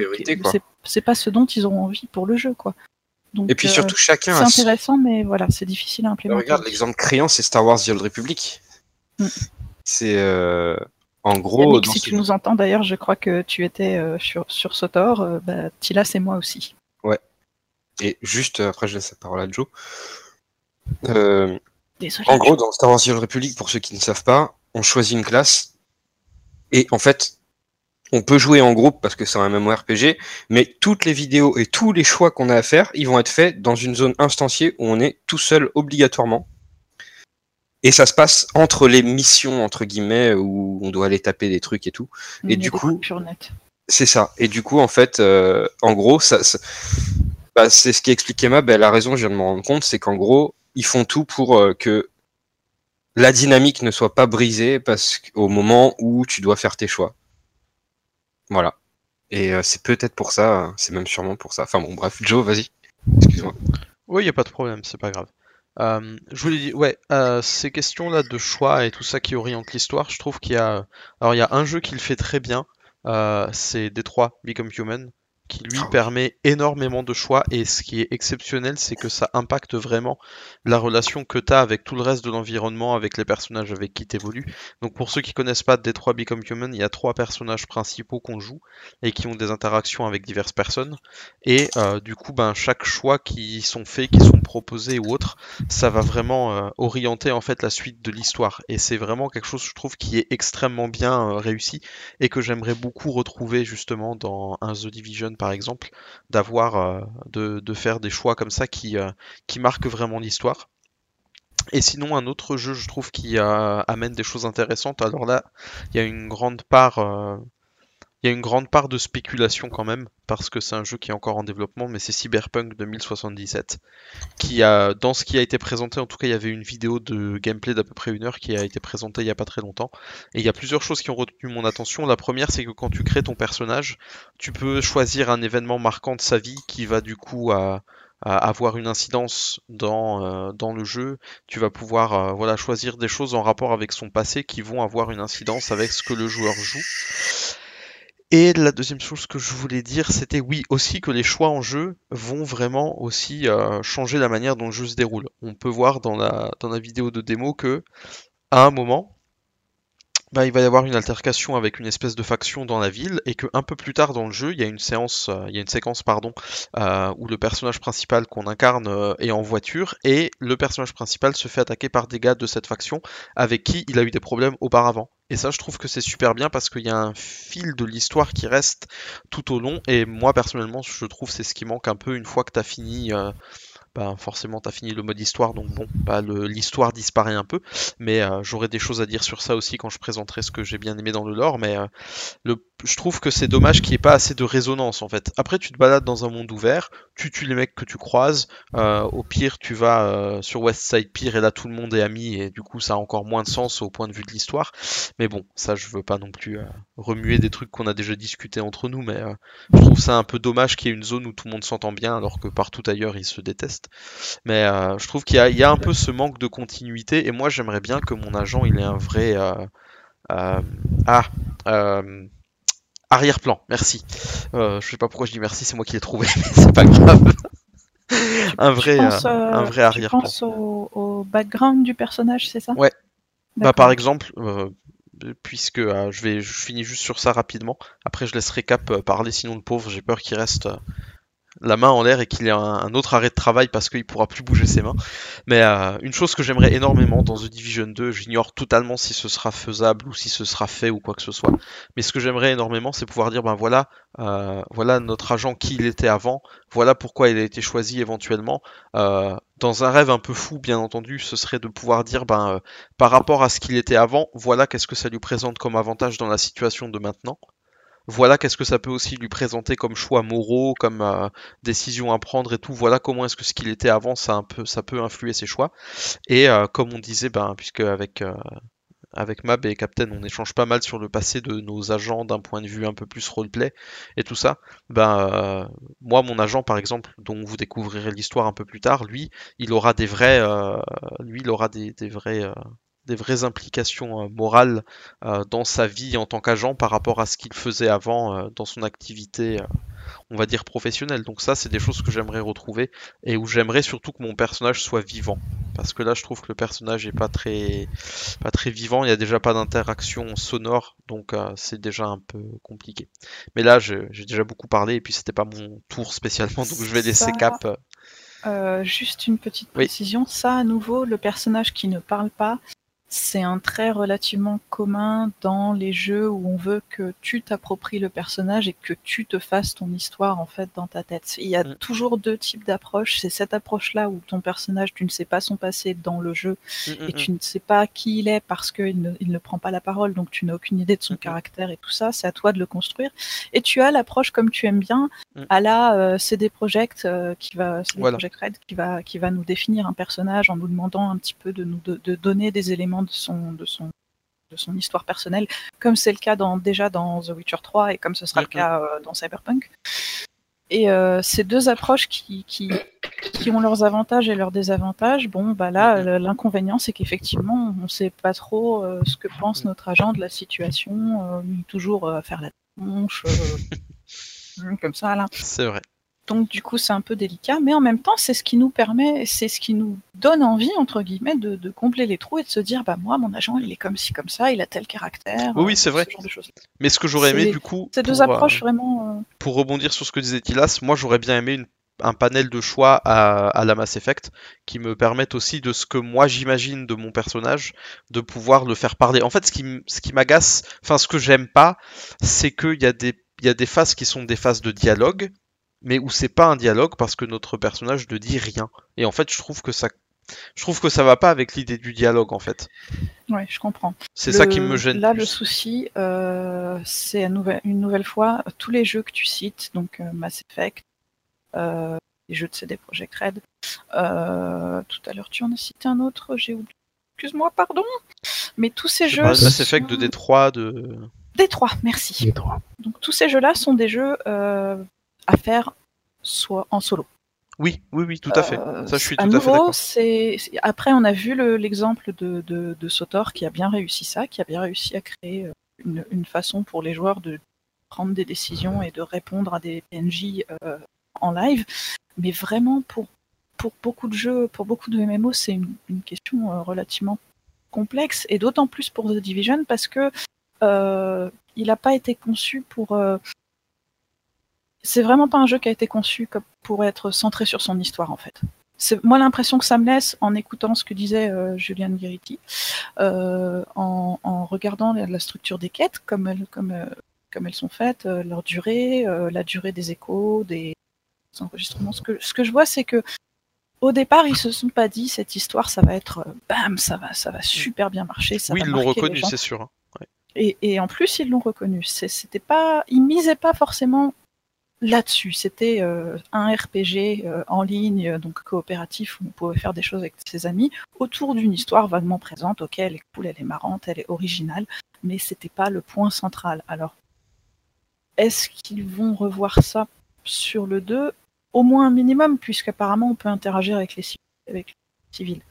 c'est- pas ce dont ils ont envie pour le jeu, quoi. Donc, Et puis surtout, chacun c'est intéressant, mais voilà, c'est difficile à implémenter. Regarde, l'exemple criant, c'est Star Wars The Old Republic. Mm. C'est euh, en gros. Yannick, si ce- tu nous entends d'ailleurs, je crois que tu étais euh, sur, sur Sotor, euh, bah, Tila, c'est moi aussi. Et juste après, je laisse la parole à Joe. Euh, Désolé. en gros, dans Star Wars The Old Republic, pour ceux qui ne savent pas, on choisit une classe. Et en fait, on peut jouer en groupe parce que c'est un MMORPG, mais toutes les vidéos et tous les choix qu'on a à faire, ils vont être faits dans une zone instanciée où on est tout seul obligatoirement. Et ça se passe entre les missions entre guillemets où on doit aller taper des trucs et tout. Il Et du coup, c'est ça. Et du coup, en fait, euh, en gros, ça, ça- bah, c'est ce qui explique Emma. Bah, elle a raison, je viens de me rendre compte, c'est qu'en gros, ils font tout pour euh, que la dynamique ne soit pas brisée parce qu'au moment où tu dois faire tes choix. Voilà. Et euh, c'est peut-être pour ça, euh, c'est même sûrement pour ça. Enfin bon, bref, Joe, vas-y. Excuse-moi. Oui, y a pas de problème, c'est pas grave. Euh, je voulais dire, ouais, euh, ces questions-là de choix et tout ça qui oriente l'histoire, je trouve qu'il y a, alors il un jeu qui le fait très bien, euh, c'est Détroit Become Human, qui lui permet énormément de choix et ce qui est exceptionnel, c'est que ça impacte vraiment la relation que tu as avec tout le reste de l'environnement, avec les personnages avec qui tu évolues. Donc pour ceux qui connaissent pas Détroit Become Human, il y a trois personnages principaux qu'on joue et qui ont des interactions avec diverses personnes. Et euh, du coup, ben, chaque choix qui sont faits, qui sont proposés ou autres, ça va vraiment euh, orienter en fait la suite de l'histoire. Et c'est vraiment quelque chose, je trouve, qui est extrêmement bien euh, réussi et que j'aimerais beaucoup retrouver justement dans un The Division par exemple, d'avoir, euh, de, faire des choix comme ça qui, euh, qui marquent vraiment l'histoire. Et sinon, un autre jeu, je trouve, qui euh, amène des choses intéressantes. Alors là, il y a une grande part, il y a une grande part de spéculation quand même, parce que c'est un jeu qui est encore en développement, mais c'est Cyberpunk 2077, qui a, dans ce qui a été présenté, en tout cas, il y avait une vidéo de gameplay d'à peu près une heure qui a été présentée il y a pas très longtemps, et il y a plusieurs choses qui ont retenu mon attention. La première, c'est que quand tu crées ton personnage, tu peux choisir un événement marquant de sa vie qui va du coup avoir une incidence dans, euh, dans le jeu, tu vas pouvoir euh, voilà, choisir des choses en rapport avec son passé qui vont avoir une incidence avec ce que le joueur joue. Et la deuxième chose que je voulais dire, c'était oui aussi que les choix en jeu vont vraiment aussi euh, changer la manière dont le jeu se déroule. On peut voir dans la, dans la vidéo de démo que à un moment, bah, il va y avoir une altercation avec une espèce de faction dans la ville et que un peu plus tard dans le jeu, il y a une séance, euh, il y a une séquence pardon, euh, où le personnage principal qu'on incarne euh, est en voiture et le personnage principal se fait attaquer par des gars de cette faction avec qui il a eu des problèmes auparavant. Et ça, je trouve que c'est super bien parce qu'il y a un fil de l'histoire qui reste tout au long. Et moi, personnellement, je trouve c'est ce qui manque un peu une fois que tu as fini. Bah, forcément, tu as fini le mode histoire, donc bon, bah, l'histoire disparaît un peu. Mais euh, j'aurai des choses à dire sur ça aussi quand je présenterai ce que j'ai bien aimé dans le lore. Mais euh, le, je trouve que c'est dommage qu'il n'y ait pas assez de résonance en fait. Après, tu te balades dans un monde ouvert, tu tues les mecs que tu croises. euh, au pire, tu vas euh, sur West Side Pier et là tout le monde est ami et du coup ça a encore moins de sens au point de vue de l'histoire. Mais bon, ça je veux pas non plus euh, remuer des trucs qu'on a déjà discuté entre nous, mais je trouve ça un peu dommage qu'il y ait une zone où tout le monde s'entend bien alors que partout ailleurs ils se détestent. Mais je trouve qu'il y, y a un peu ce manque de continuité et moi j'aimerais bien que mon agent il ait un vrai ah arrière-plan. Merci. Euh, je sais pas pourquoi je dis merci, c'est moi qui l'ai trouvé, mais c'est pas grave. un vrai Tu penses, euh, euh, un vrai tu arrière-plan. penses au, au background du personnage, c'est ça? Ouais. Bah, par exemple, euh, puisque je vais, je finis juste sur ça rapidement. Après, je laisserai Cap parler, sinon le pauvre, j'ai peur qu'il reste la main en l'air et qu'il ait un, un autre arrêt de travail parce qu'il pourra plus bouger ses mains. Mais euh, une chose que j'aimerais énormément dans The Division 2, j'ignore totalement si ce sera faisable ou si ce sera fait ou quoi que ce soit. Mais ce que j'aimerais énormément, c'est pouvoir dire, ben voilà, euh, voilà notre agent qui il était avant, voilà pourquoi il a été choisi éventuellement. Euh, dans un rêve un peu fou, bien entendu, ce serait de pouvoir dire, ben par rapport à ce qu'il était avant, voilà qu'est-ce que ça lui présente comme avantage dans la situation de maintenant. Voilà qu'est-ce que ça peut aussi lui présenter comme choix moraux, comme euh, décision à prendre et tout. Voilà comment est-ce que ce qu'il était avant, ça, peut influer ses choix. Et euh, comme on disait, ben, puisque avec, euh, avec Mab et Captain, on échange pas mal sur le passé de nos agents d'un point de vue un peu plus roleplay et tout ça. Ben, moi, mon agent, par exemple, dont vous découvrirez l'histoire un peu plus tard, lui, il aura des vrais, lui, il aura des, vrais, des vraies implications euh, morales euh, dans sa vie en tant qu'agent par rapport à ce qu'il faisait avant euh, dans son activité, on va dire professionnelle. Donc ça, c'est des choses que j'aimerais retrouver et où j'aimerais surtout que mon personnage soit vivant. Parce que là, je trouve que le personnage est pas très, pas très vivant. Il n'y a déjà pas d'interaction sonore, donc c'est déjà un peu compliqué. Mais là, j'ai déjà beaucoup parlé et puis c'était pas mon tour spécialement, donc je vais laisser Cap. euh, juste une petite Oui. précision, ça à nouveau, le personnage qui ne parle pas, c'est un trait relativement commun dans les jeux où on veut que tu t'appropries le personnage et que tu te fasses ton histoire en fait dans ta tête. Il y a Mm. toujours deux types d'approches. C'est cette approche-là où ton personnage, tu ne sais pas son passé dans le jeu Mm, mm, et tu ne sais pas qui il est parce qu'il ne, il ne prend pas la parole, donc tu n'as aucune idée de son caractère et tout ça. C'est à toi de le construire. Et tu as l'approche comme tu aimes bien, à la euh, CD Projekt euh, qui va, CD Voilà. Projekt Red qui va, qui va nous définir un personnage en nous demandant un petit peu de nous de, de donner des éléments de son, de son de son histoire personnelle, comme c'est le cas dans, déjà dans The Witcher 3 et comme ce sera le cas euh, dans Cyberpunk. Et euh, ces deux approches qui, qui, qui ont leurs avantages et leurs désavantages, bon, bah là, Mhm. l'inconvénient, c'est qu'effectivement, on ne sait pas trop euh, ce que pense notre agent de la situation, euh, toujours à faire la tronche, comme ça, là. C'est vrai. Donc du coup, c'est un peu délicat, mais en même temps, c'est ce qui nous permet, c'est ce qui nous donne envie, entre guillemets, de, de combler les trous et de se dire, bah moi, mon agent, il est comme ci, comme ça, il a tel caractère. Oui, oui, euh, c'est vrai. Ce genre de choses. Mais ce que j'aurais aimé du coup, Ces deux pour, euh, approches vraiment. euh, pour rebondir sur ce que disait Tilas, moi j'aurais bien aimé une- un panel de choix à, à la Mass Effect qui me permettent aussi de ce que moi j'imagine de mon personnage, de pouvoir le faire parler. En fait, ce qui, ce qui m'agace, enfin ce que j'aime pas, c'est qu'il y, a des- il y a des phases qui sont des phases de dialogue, mais où c'est pas un dialogue parce que notre personnage ne dit rien. Et en fait, je trouve que ça, je trouve que ça va pas avec l'idée du dialogue en fait. Ouais, je comprends. C'est ça qui me gêne. Là, plus. le souci, euh, c'est une nouvelle fois tous les jeux que tu cites, donc euh, Mass Effect, euh, les jeux de CD Projekt Red. euh, tout à l'heure, tu en as cité un autre, j'ai oublié. Excuse-moi, pardon. Mais tous ces Je jeux. Mass sont- Effect de Détroit, de. Détroit, merci. Les trois. Donc tous ces jeux-là sont des jeux euh, à faire soit en solo. Oui, oui, oui, tout à fait. Euh, Ça, je suis à tout à fait nouveau, d'accord. c'est après on a vu le- l'exemple de, de, de Sotor qui a bien réussi ça, qui a bien réussi à créer euh, une, une façon pour les joueurs de prendre des décisions et de répondre à des PNJ euh, en live. Mais vraiment pour pour beaucoup de jeux, pour beaucoup de MMO, c'est une, une question euh, relativement complexe et d'autant plus pour The Division parce que il n'a pas été conçu pour c'est vraiment pas un jeu qui a été conçu comme pour être centré sur son histoire en fait. C'est moi l'impression que ça me laisse en écoutant ce que disait euh, Julian Gueriti, euh, en, en regardant la, la structure des quêtes comme elles, comme, euh, comme elles sont faites, euh, leur durée, la durée des échos, des enregistrements. Ce que, ce que je vois, c'est que au départ, ils se sont pas dit cette histoire, ça va être bam, ça va, ça va super bien marcher. Ça Oui, va ils l'ont reconnu, c'est sûr. hein. Et, et en plus, ils l'ont reconnu. C'était pas, ils misaient pas forcément là-dessus. C'était euh, un RPG euh, en ligne, euh, donc coopératif, où on pouvait faire des choses avec ses amis, autour d'une histoire vaguement présente. Ok, elle est cool, elle est marrante, elle est originale, mais c'était pas le point central. Alors, est-ce qu'ils vont revoir ça sur le 2 Au moins un minimum, puisqu'apparemment on peut interagir avec les civils. Avec les civils.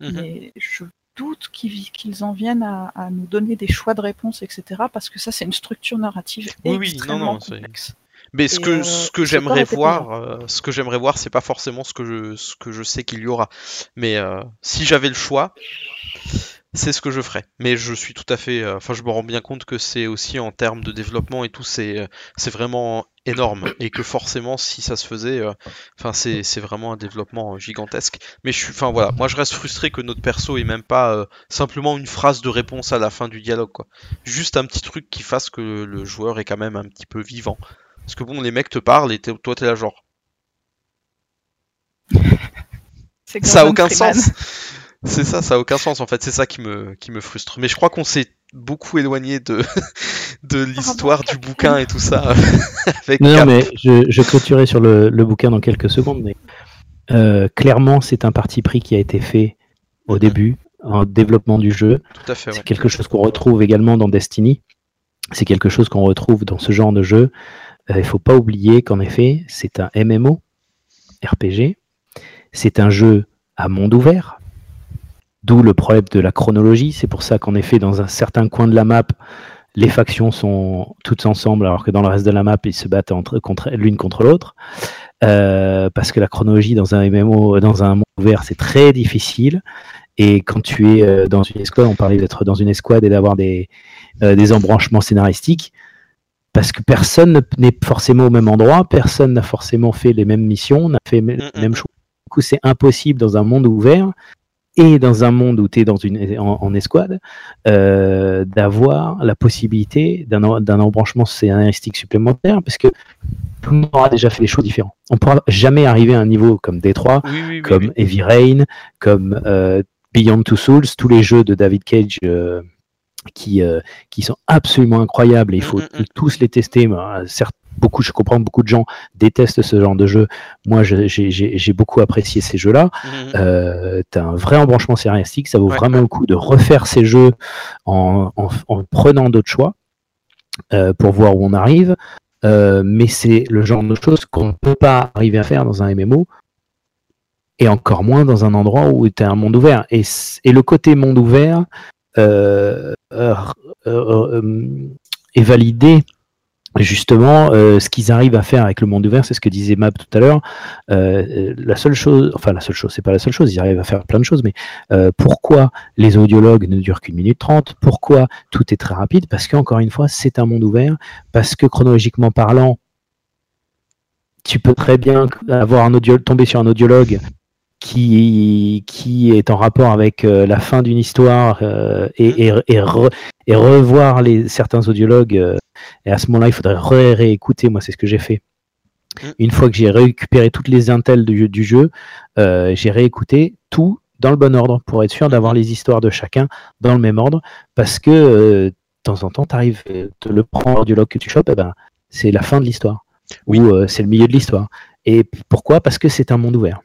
Mhm. Mais je doute qu'ils en viennent à, à nous donner des choix de réponse, etc. Parce que ça, c'est une structure narrative Oui, oui, non, extrêmement non, c'est- complexe. Mais ce Et, que, euh, ce que j'aimerais voir, euh, ce que j'aimerais voir, c'est pas forcément ce que je, ce que je sais qu'il y aura. Mais euh, si j'avais le choix, c'est ce que je ferais. Mais je suis tout à fait, euh, enfin, je me rends bien compte que c'est aussi en termes de développement et tout, c'est, euh, c'est vraiment énorme et que forcément, si ça se faisait, euh, enfin, c'est, c'est vraiment un développement euh, gigantesque. Mais je suis, enfin voilà, moi je reste frustré que notre perso ait même pas euh, simplement une phrase de réponse à la fin du dialogue, quoi. Juste un petit truc qui fasse que le joueur est quand même un petit peu vivant. Parce que bon, les mecs te parlent et toi t'es là genre. Ça a aucun Freeman. sens. C'est ça, ça a aucun sens en fait. C'est ça qui me, qui me frustre. Mais je crois qu'on s'est beaucoup éloigné de, de l'histoire du bouquin et tout ça. avec Non, Cap. mais je, je clôturerai sur le, le bouquin dans quelques secondes. Mais euh, clairement, c'est un parti pris qui a été fait au Mhm. début en développement du jeu. Tout à fait, ouais. C'est quelque chose qu'on retrouve également dans Destiny. C'est quelque chose qu'on retrouve dans ce genre de jeu. Euh, Il ne faut pas oublier qu'en effet, c'est un MMO, RPG. C'est un jeu à monde ouvert. D'où le problème de la chronologie. C'est pour ça qu'en effet, dans un certain coin de la map, les factions sont toutes ensemble, alors que dans le reste de la map, ils se battent l'une contre l'autre. Euh, parce que la chronologie dans un MMO, dans un monde ouvert, c'est très difficile. Et quand tu es euh, dans une escouade, on parlait d'être dans une escouade et d'avoir des embranchements scénaristiques, parce que personne ne- n'est forcément au même endroit, personne n'a forcément fait les mêmes missions, n'a fait les Mm, mm, mêmes mm. choses. Du coup, c'est impossible dans un monde ouvert et dans un monde où tu es dans une, en, escouade, euh, d'avoir la possibilité d'un embranchement scénaristique supplémentaire, parce que tout le monde aura déjà fait des choses différentes. On ne pourra jamais arriver à un niveau comme Détroit, comme Heavy Rain, comme euh, Beyond Two Souls, tous les jeux de David Cage. Euh, qui, qui sont absolument incroyables et il faut mm, mm, mm. tous les tester. Certes, beaucoup, je comprends beaucoup de gens détestent ce genre de jeu. Moi, j'ai beaucoup apprécié ces jeux-là. Mhm. Euh, tu as un vrai embranchement scénaristique. Ça vaut vraiment le coup de refaire ces jeux en, prenant d'autres choix euh, pour voir où on arrive. Euh, mais c'est le genre de choses qu'on ne peut pas arriver à faire dans un MMO et encore moins dans un endroit où tu as un monde ouvert. Et, et, le côté monde ouvert est validé justement, euh, ce qu'ils arrivent à faire avec le monde ouvert, c'est ce que disait Mab tout à l'heure. Euh, la seule chose, enfin la seule chose, c'est pas la seule chose, ils arrivent à faire plein de choses, mais euh, pourquoi les audiologues ne durent qu'une minute trente? Pourquoi tout est très rapide? Parce qu'encore une fois, c'est un monde ouvert, parce que chronologiquement parlant, tu peux très bien avoir un tomber sur un audiologue qui, qui est en rapport avec la fin d'une histoire et, et, revoir les, certains audiologues et à ce moment-là, il faudrait réécouter. Moi, c'est ce que j'ai fait. Mm. Une fois que j'ai récupéré toutes les intels du, du jeu, euh, j'ai réécouté tout dans le bon ordre pour être sûr d'avoir les histoires de chacun dans le même ordre. Parce que euh, de temps en temps, tu arrives, euh, le prendre du log que tu chopes, eh ben, c'est la fin de l'histoire. Ou c'est le milieu de l'histoire. Et pourquoi? Parce que c'est un monde ouvert.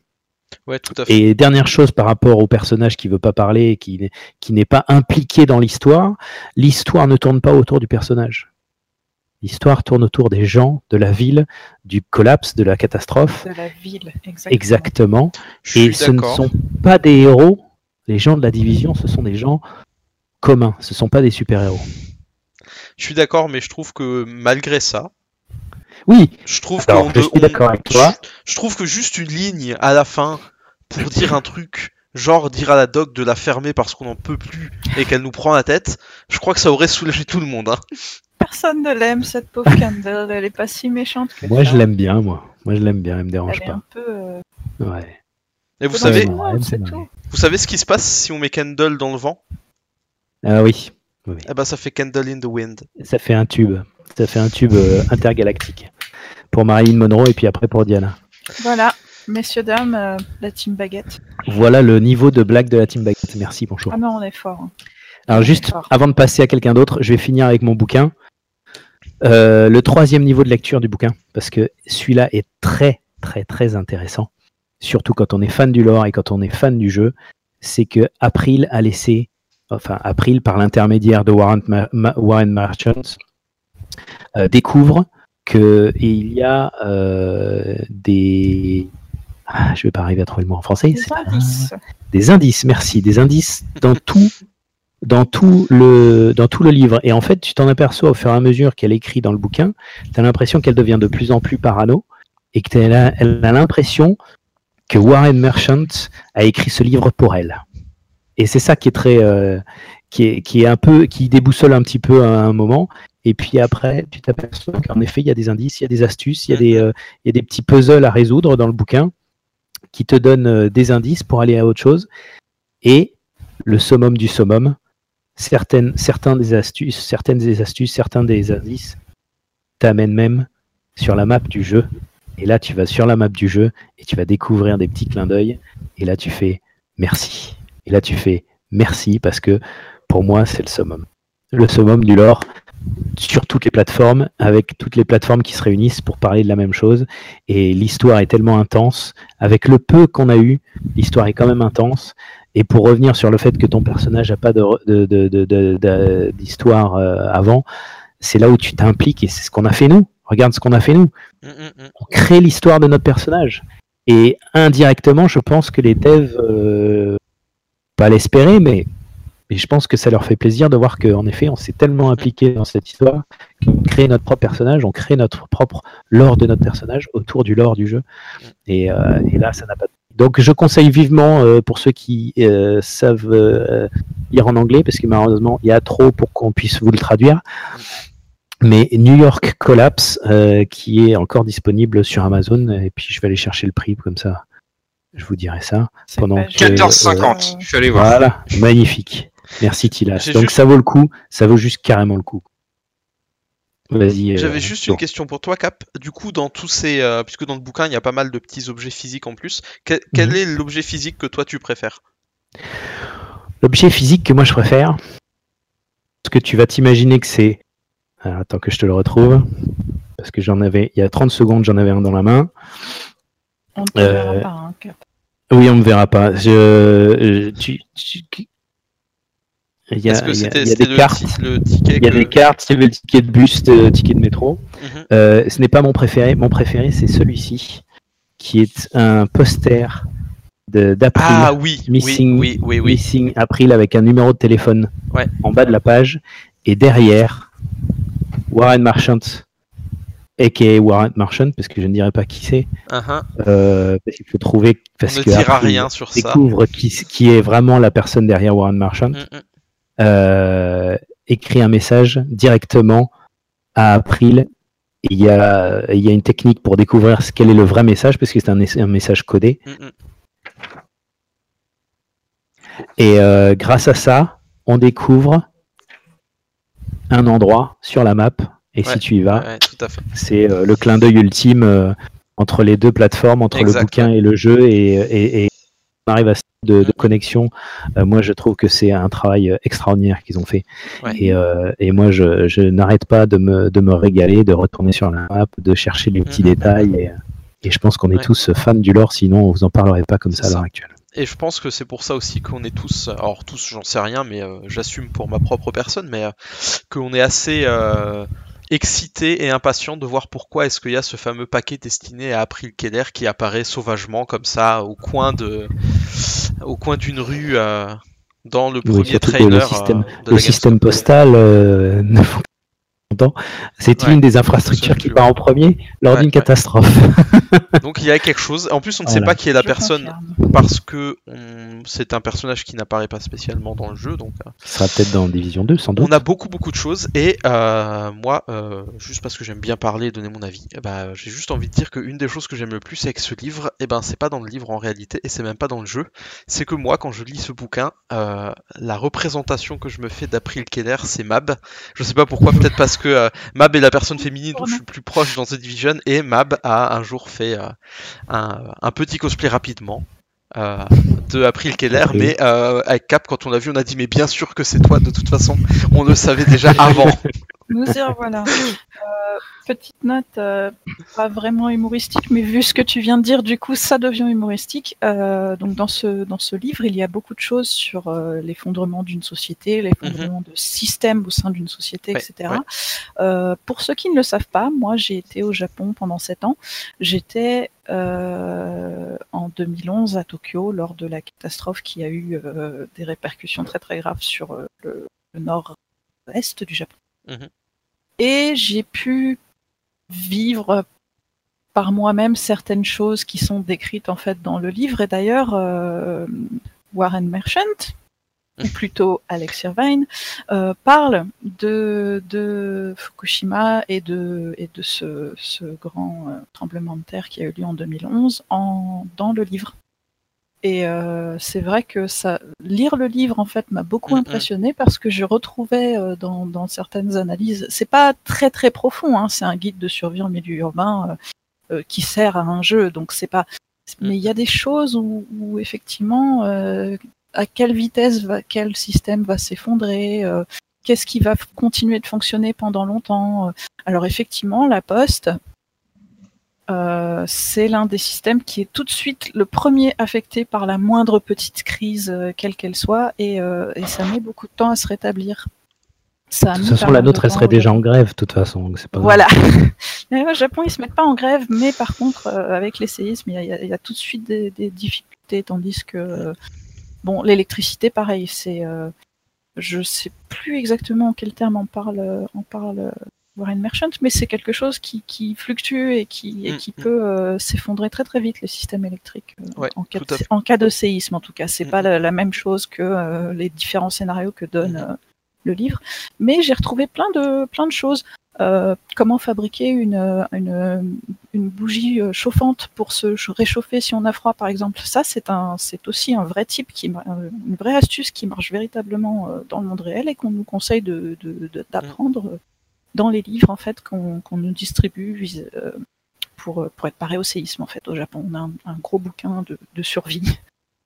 Ouais, tout à fait. Et dernière chose par rapport au personnage qui veut pas parler, qui, qui n'est pas impliqué dans l'histoire, l'histoire ne tourne pas autour du personnage. L'histoire tourne autour des gens, de la ville, du collapse, de la catastrophe. De la ville, exactement. Exactement. Et ce ne sont pas des héros. Les gens de la division, ce sont des gens communs. Ce ne sont pas des super-héros. Je suis d'accord, mais je trouve que malgré ça, oui. Je trouve je suis d'accord avec toi. Je, trouve que juste une ligne à la fin pour dire un truc, genre dire à la doc de la fermer parce qu'on n'en peut plus et qu'elle nous prend la tête, je crois que ça aurait soulagé tout le monde. Hein. Personne ne l'aime, cette pauvre Candle. Elle est pas si méchante que Moi, je l'aime bien, moi. Moi, je l'aime bien, elle me dérange elle pas. Est un peu, euh, Ouais. Et vous savez, vous savez ce qui se passe si on met Candle dans le vent? Ah oui. Oui. Eh ben, ça fait Candle in the Wind. Ça fait un tube. Ça fait un tube euh, intergalactique. Pour Marilyn Monroe et puis après pour Diana. Voilà. Messieurs, dames, euh, la team baguette. Voilà le niveau de blague de la team baguette. Merci, bonjour. Ah non, on est fort. Hein. Alors juste avant de passer à quelqu'un d'autre, je vais finir avec mon bouquin. Euh, le troisième niveau de lecture du bouquin, parce que celui-là est très très très intéressant, surtout quand on est fan du lore et quand on est fan du jeu, c'est que April a laissé, enfin April par l'intermédiaire de Warren, Warren Merchants, euh, découvre que il y a euh, des ah, je vais pas arriver à trouver le mot en français. Des indices. Des indices, merci. Des indices dans tout dans tout le dans tout le livre. Et en fait, tu t'en aperçois au fur et à mesure qu'elle écrit dans le bouquin, tu as l'impression qu'elle devient de plus en plus parano et que elle a, elle a l'impression que Warren Merchant a écrit ce livre pour elle. Et c'est ça qui est très euh, qui est qui est un peu qui déboussole un petit peu à un moment. Et puis après, tu t'aperçois qu'en effet, il y a des indices, il y a des astuces, il y a des, euh, il y a des petits puzzles à résoudre dans le bouquin qui te donnent euh, des indices pour aller à autre chose. Et le summum du summum, certaines, certains des astuces, certaines des astuces, certains des indices t'amènent même sur la map du jeu. Et là, tu vas sur la map du jeu et tu vas découvrir des petits clins d'œil. Et là, tu fais merci. Et là, tu fais merci parce que pour moi, c'est le summum. Le summum du lore sur toutes les plateformes, avec toutes les plateformes qui se réunissent pour parler de la même chose. Et l'histoire est tellement intense. Avec le peu qu'on a eu, l'histoire est quand même intense. Et pour revenir sur le fait que ton personnage n'a pas d'histoire euh, avant, c'est là où tu t'impliques et c'est ce qu'on a fait nous. Regarde ce qu'on a fait nous. Mm, mm, mm. On crée l'histoire de notre personnage. Et indirectement, je pense que les devs, euh, l'espérer, mais, je pense que ça leur fait plaisir de voir qu'en effet, on s'est tellement impliqué dans cette histoire qu'on crée notre propre personnage, on crée notre propre lore de notre personnage autour du lore du jeu. Et, euh, là, ça n'a pas donc je conseille vivement euh, pour ceux qui euh, savent lire en anglais, parce que malheureusement il y a trop pour qu'on puisse vous le traduire. Mais New York Collapse, qui est encore disponible sur Amazon, et puis je vais aller chercher le prix comme ça. Je vous dirai ça. Pendant page- que- 14,50. Je suis allé voir. Voilà, magnifique. Merci Tilas. Donc juste- ça vaut le coup, ça vaut juste carrément le coup. Vas-y. euh, J'avais juste une question pour toi, Cap. Du coup, dans tous ces, euh, puisque dans le bouquin il y a pas mal de petits objets physiques en plus, que- quel Mhm. est l'objet physique que toi tu préfères? L'objet physique que moi je préfère, parce que tu vas t'imaginer que c'est. Attends que je te le retrouve. Parce que j'en avais, il y a 30 secondes, j'en avais un dans la main. On ne te Euh, verra pas, hein. Oui, on me verra pas. Je, je- tu, tu- il y a, Est-ce que il y a- c'était il y a c'était des le, cartes. le ticket Il y a que- des cartes, il y avait le ticket de bus, le ticket de métro. Mhm. Euh, ce n'est pas mon préféré. Mon préféré, c'est celui-ci, qui est un poster de- d'April. Ah oui, Missing, oui, oui, oui, oui. Missing April avec un numéro de téléphone Ouais. en bas de la page. Et derrière, Warren Marchant, a.k.a. Warren Marchant, parce que je ne dirais pas qui c'est, euh, parce qu'il faut trouver, parce On ne que dira rien sur ça. découvre qui, qui est vraiment la personne derrière Warren Marchant, mm. euh, écrit un message directement à April. Il y, a, il y a une technique pour découvrir quel est le vrai message, parce que c'est un, un message codé. Et euh, grâce à ça, on découvre un endroit sur la map. Et Ouais, si tu y vas, Ouais, c'est euh, le clin d'œil ultime euh, entre les deux plateformes, entre Exact, le bouquin et le jeu. Et, et- et on arrive à ce de, de connexion. Euh, moi, je trouve que c'est un travail extraordinaire qu'ils ont fait. Ouais. Et, et moi, je, je n'arrête pas de me, de me régaler, de retourner sur la map, de chercher les petits Mhm. détails. Et, je pense qu'on est tous fans du lore, sinon on vous en parlerait pas comme ça à l'heure actuelle. Et je pense que c'est pour ça aussi qu'on est tous, alors tous, j'en sais rien, mais j'assume pour ma propre personne, mais qu'on est assez excité et impatient de voir pourquoi est-ce qu'il y a ce fameux paquet destiné à April Keller qui apparaît sauvagement comme ça au coin de, au coin d'une rue euh, dans le Oui, premier trailer. le système, euh, de le système postal euh, ne fonctionne pas longtemps. C'est Ouais, une des infrastructures qui part en premier lors Ouais, d'une ouais. catastrophe. Donc il y a quelque chose. En plus, on ne sait pas qui est la Je personne confirme. parce que on- c'est un personnage qui n'apparaît pas spécialement dans le jeu, donc. euh, Qui sera peut-être dans Division 2, sans doute. On a beaucoup beaucoup de choses et euh, moi, euh, juste parce que j'aime bien parler et donner mon avis, eh ben, j'ai juste envie de dire qu'une des choses que j'aime le plus avec ce livre, et ben c'est pas dans le livre en réalité et c'est même pas dans le jeu, c'est que moi quand je lis ce bouquin, euh, la représentation que je me fais d'April Keller c'est Mab. Je sais pas pourquoi, peut-être parce que euh, Mab est la personne féminine dont je suis le plus proche dans The Division et Mab a un jour fait euh, un, un petit cosplay rapidement. Euh, de April Keller, mais euh, avec Cap, quand on l'a vu, on a dit mais bien sûr que c'est toi. De toute façon, on le savait déjà avant. Nous y revoilà. Euh, petite note, euh, pas vraiment humoristique, mais vu ce que tu viens de dire, du coup, ça devient humoristique. Euh, donc, dans ce, dans ce livre, il y a beaucoup de choses sur euh, l'effondrement d'une société, l'effondrement de systèmes au sein d'une société, Ouais, etc. ouais. Euh, pour ceux qui ne le savent pas, moi, j'ai été au Japon pendant sept ans. J'étais euh, en 2011 à Tokyo lors de la catastrophe qui a eu euh, des répercussions très très graves sur euh, le, le nord-est du Japon. Mhm. Et j'ai pu vivre par moi-même certaines choses qui sont décrites en fait dans le livre. Et d'ailleurs, euh, Warren Merchant, ou plutôt Alex Irvine, euh, parle de, de Fukushima et de, et de ce, ce grand euh, tremblement de terre qui a eu lieu en 2011 en, dans le livre. Et euh, c'est vrai que ça, lire le livre en fait m'a beaucoup Mhm. impressionné parce que je retrouvais euh, dans, dans certaines analyses, c'est pas très très profond, hein, c'est un guide de survie en milieu urbain euh, euh, qui sert à un jeu, donc c'est pas. Mais il y a des choses où, où effectivement, euh, à quelle vitesse va, quel système va s'effondrer, euh, qu'est-ce qui va continuer de fonctionner pendant longtemps. Alors effectivement, la poste, euh, c'est l'un des systèmes qui est tout de suite le premier affecté par la moindre petite crise, euh, quelle qu'elle soit, et, euh, et ça met beaucoup de temps à se rétablir. Ça De toute façon, la nôtre, elle serait déjà en grève, de toute façon. donc pas. Voilà. Mais au Japon, ils se mettent pas en grève, mais par contre, avec les séismes, il y, a- y y tout de suite des, des difficultés, tandis que bon, l'électricité, pareil, c'est, je sais plus exactement en quel terme on parle, on parle Warren Merchant, mais c'est quelque chose qui, qui fluctue et qui, et Mm, qui mm. peut euh, s'effondrer très très vite les systèmes électriques euh, Ouais, en, cas de, à fait. en cas de séisme en tout cas. C'est Mm, pas mm. la, la même chose que euh, les différents scénarios que donne le livre, mais j'ai retrouvé plein de plein de choses. comment fabriquer une, une, une, bougie chauffante pour se réchauffer si on a froid, par exemple. Ça, c'est un, c'est aussi un vrai type, qui, une vraie astuce qui marche véritablement dans le monde réel et qu'on nous conseille de, d'apprendre dans les livres en fait qu'on, qu'on nous distribue pour, pour être paré au séisme en fait au Japon. On a un, un gros bouquin de, de survie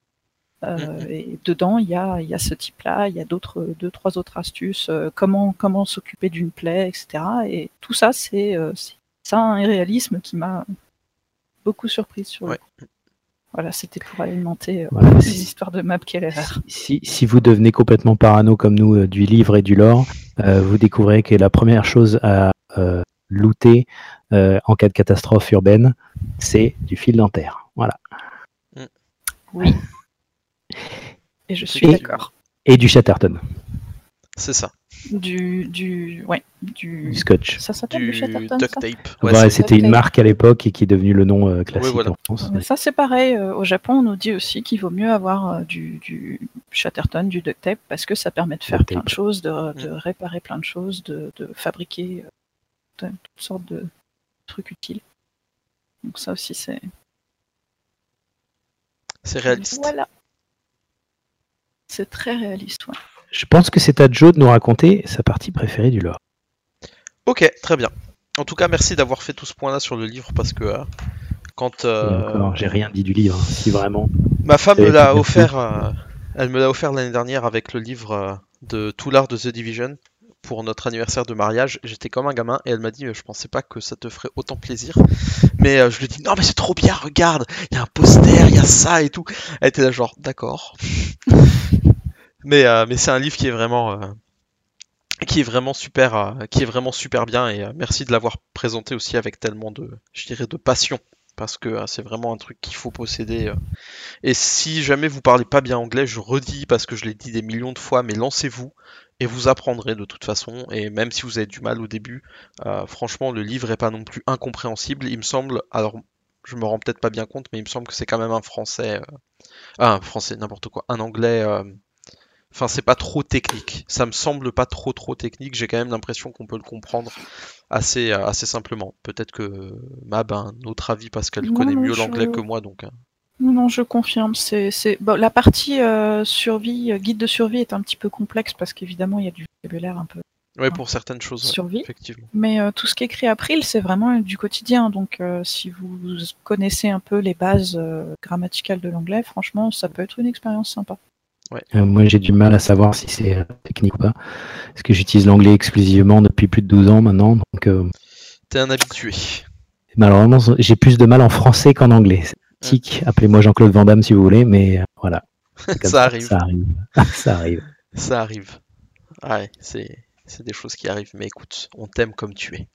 euh, mm-hmm. et dedans, il y a, y a ce type-là, il y a d'autres, deux, trois autres astuces, euh, comment, comment s'occuper d'une plaie, etc. Et tout ça, c'est, euh, ça un réalisme qui m'a beaucoup surprise sur Voilà, c'était pour alimenter les histoires de Map Keller. Si, si, vous devenez complètement parano comme nous du livre et du lore, vous découvrez que la première chose à looter en cas de catastrophe urbaine, c'est du fil dentaire. Voilà. Oui. Et je suis d'accord. Et du Chatterton. C'est ça. Du, du, ouais, du... scotch. Ça s'appelle du, Chatterton duct tape. Ouais, c'était une marque à l'époque et qui est devenue le nom euh, classique en France. Ça c'est pareil. Euh, au Japon, on nous dit aussi qu'il vaut mieux avoir euh, du, du Chatterton, du duct tape, parce que ça permet de faire plein de choses, de, de, mm. réparer plein de choses, de, de fabriquer toutes sortes de trucs utiles. Donc ça aussi c'est. C'est réaliste. Voilà. C'est très réaliste, ouais. Je pense que c'est à Joe de nous raconter sa partie préférée du lore. Ok, très bien. En tout cas, merci d'avoir fait tout ce point-là sur le livre parce que euh, quand. Euh, j'ai rien dit du livre, hein, si vraiment. Ma femme me l'a offert. Euh, elle me l'a offert l'année dernière avec le livre de tout l'art de The Division pour notre anniversaire de mariage. J'étais comme un gamin et elle m'a dit Je pensais pas que ça te ferait autant plaisir. Mais je lui ai dit Non, mais c'est trop bien, regarde, il y a un poster, il y a ça et tout. Elle était là, genre D'accord. Mais, euh, mais c'est un livre qui est vraiment, euh, qui est vraiment super, euh, qui est vraiment super bien et merci de l'avoir présenté aussi avec tellement de, je dirais, de passion parce que c'est vraiment un truc qu'il faut posséder. Et si jamais vous parlez pas bien anglais, je redis parce que je l'ai dit des millions de fois, mais lancez-vous et vous apprendrez de toute façon. Et même si vous avez du mal au début, franchement, le livre est pas non plus incompréhensible. Il me semble, alors je me rends peut-être pas bien compte, mais il me semble que c'est quand même un français, un français, n'importe quoi, un anglais Enfin, c'est pas trop technique. Ça me semble pas trop trop technique. J'ai quand même l'impression qu'on peut le comprendre assez, euh, assez simplement. Peut-être que Mab a un autre avis parce qu'elle connaît mieux l'anglais que moi, donc. Hein. Non, non, je confirme. C'est, la partie euh, survie, euh, guide de survie est un petit peu complexe parce qu'évidemment il y a du vocabulaire un peu. Oui, pour certaines choses. Survie. effectivement. Mais tout ce qui est écrit après, c'est vraiment du quotidien. Donc, si vous connaissez un peu les bases grammaticales de l'anglais, franchement, ça peut être une expérience sympa. Euh, moi, j'ai du mal à savoir si c'est euh, technique ou pas. Parce que j'utilise l'anglais exclusivement depuis plus de 12 ans maintenant. Donc, euh, T'es un habitué. Malheureusement, j'ai plus de mal en français qu'en anglais. Tic, appelez-moi Jean-Claude Van Damme si vous voulez, mais voilà. ça, arrive. ça arrive. ça arrive. Ça arrive. Ouais, c'est des choses qui arrivent, mais écoute, on t'aime comme tu es.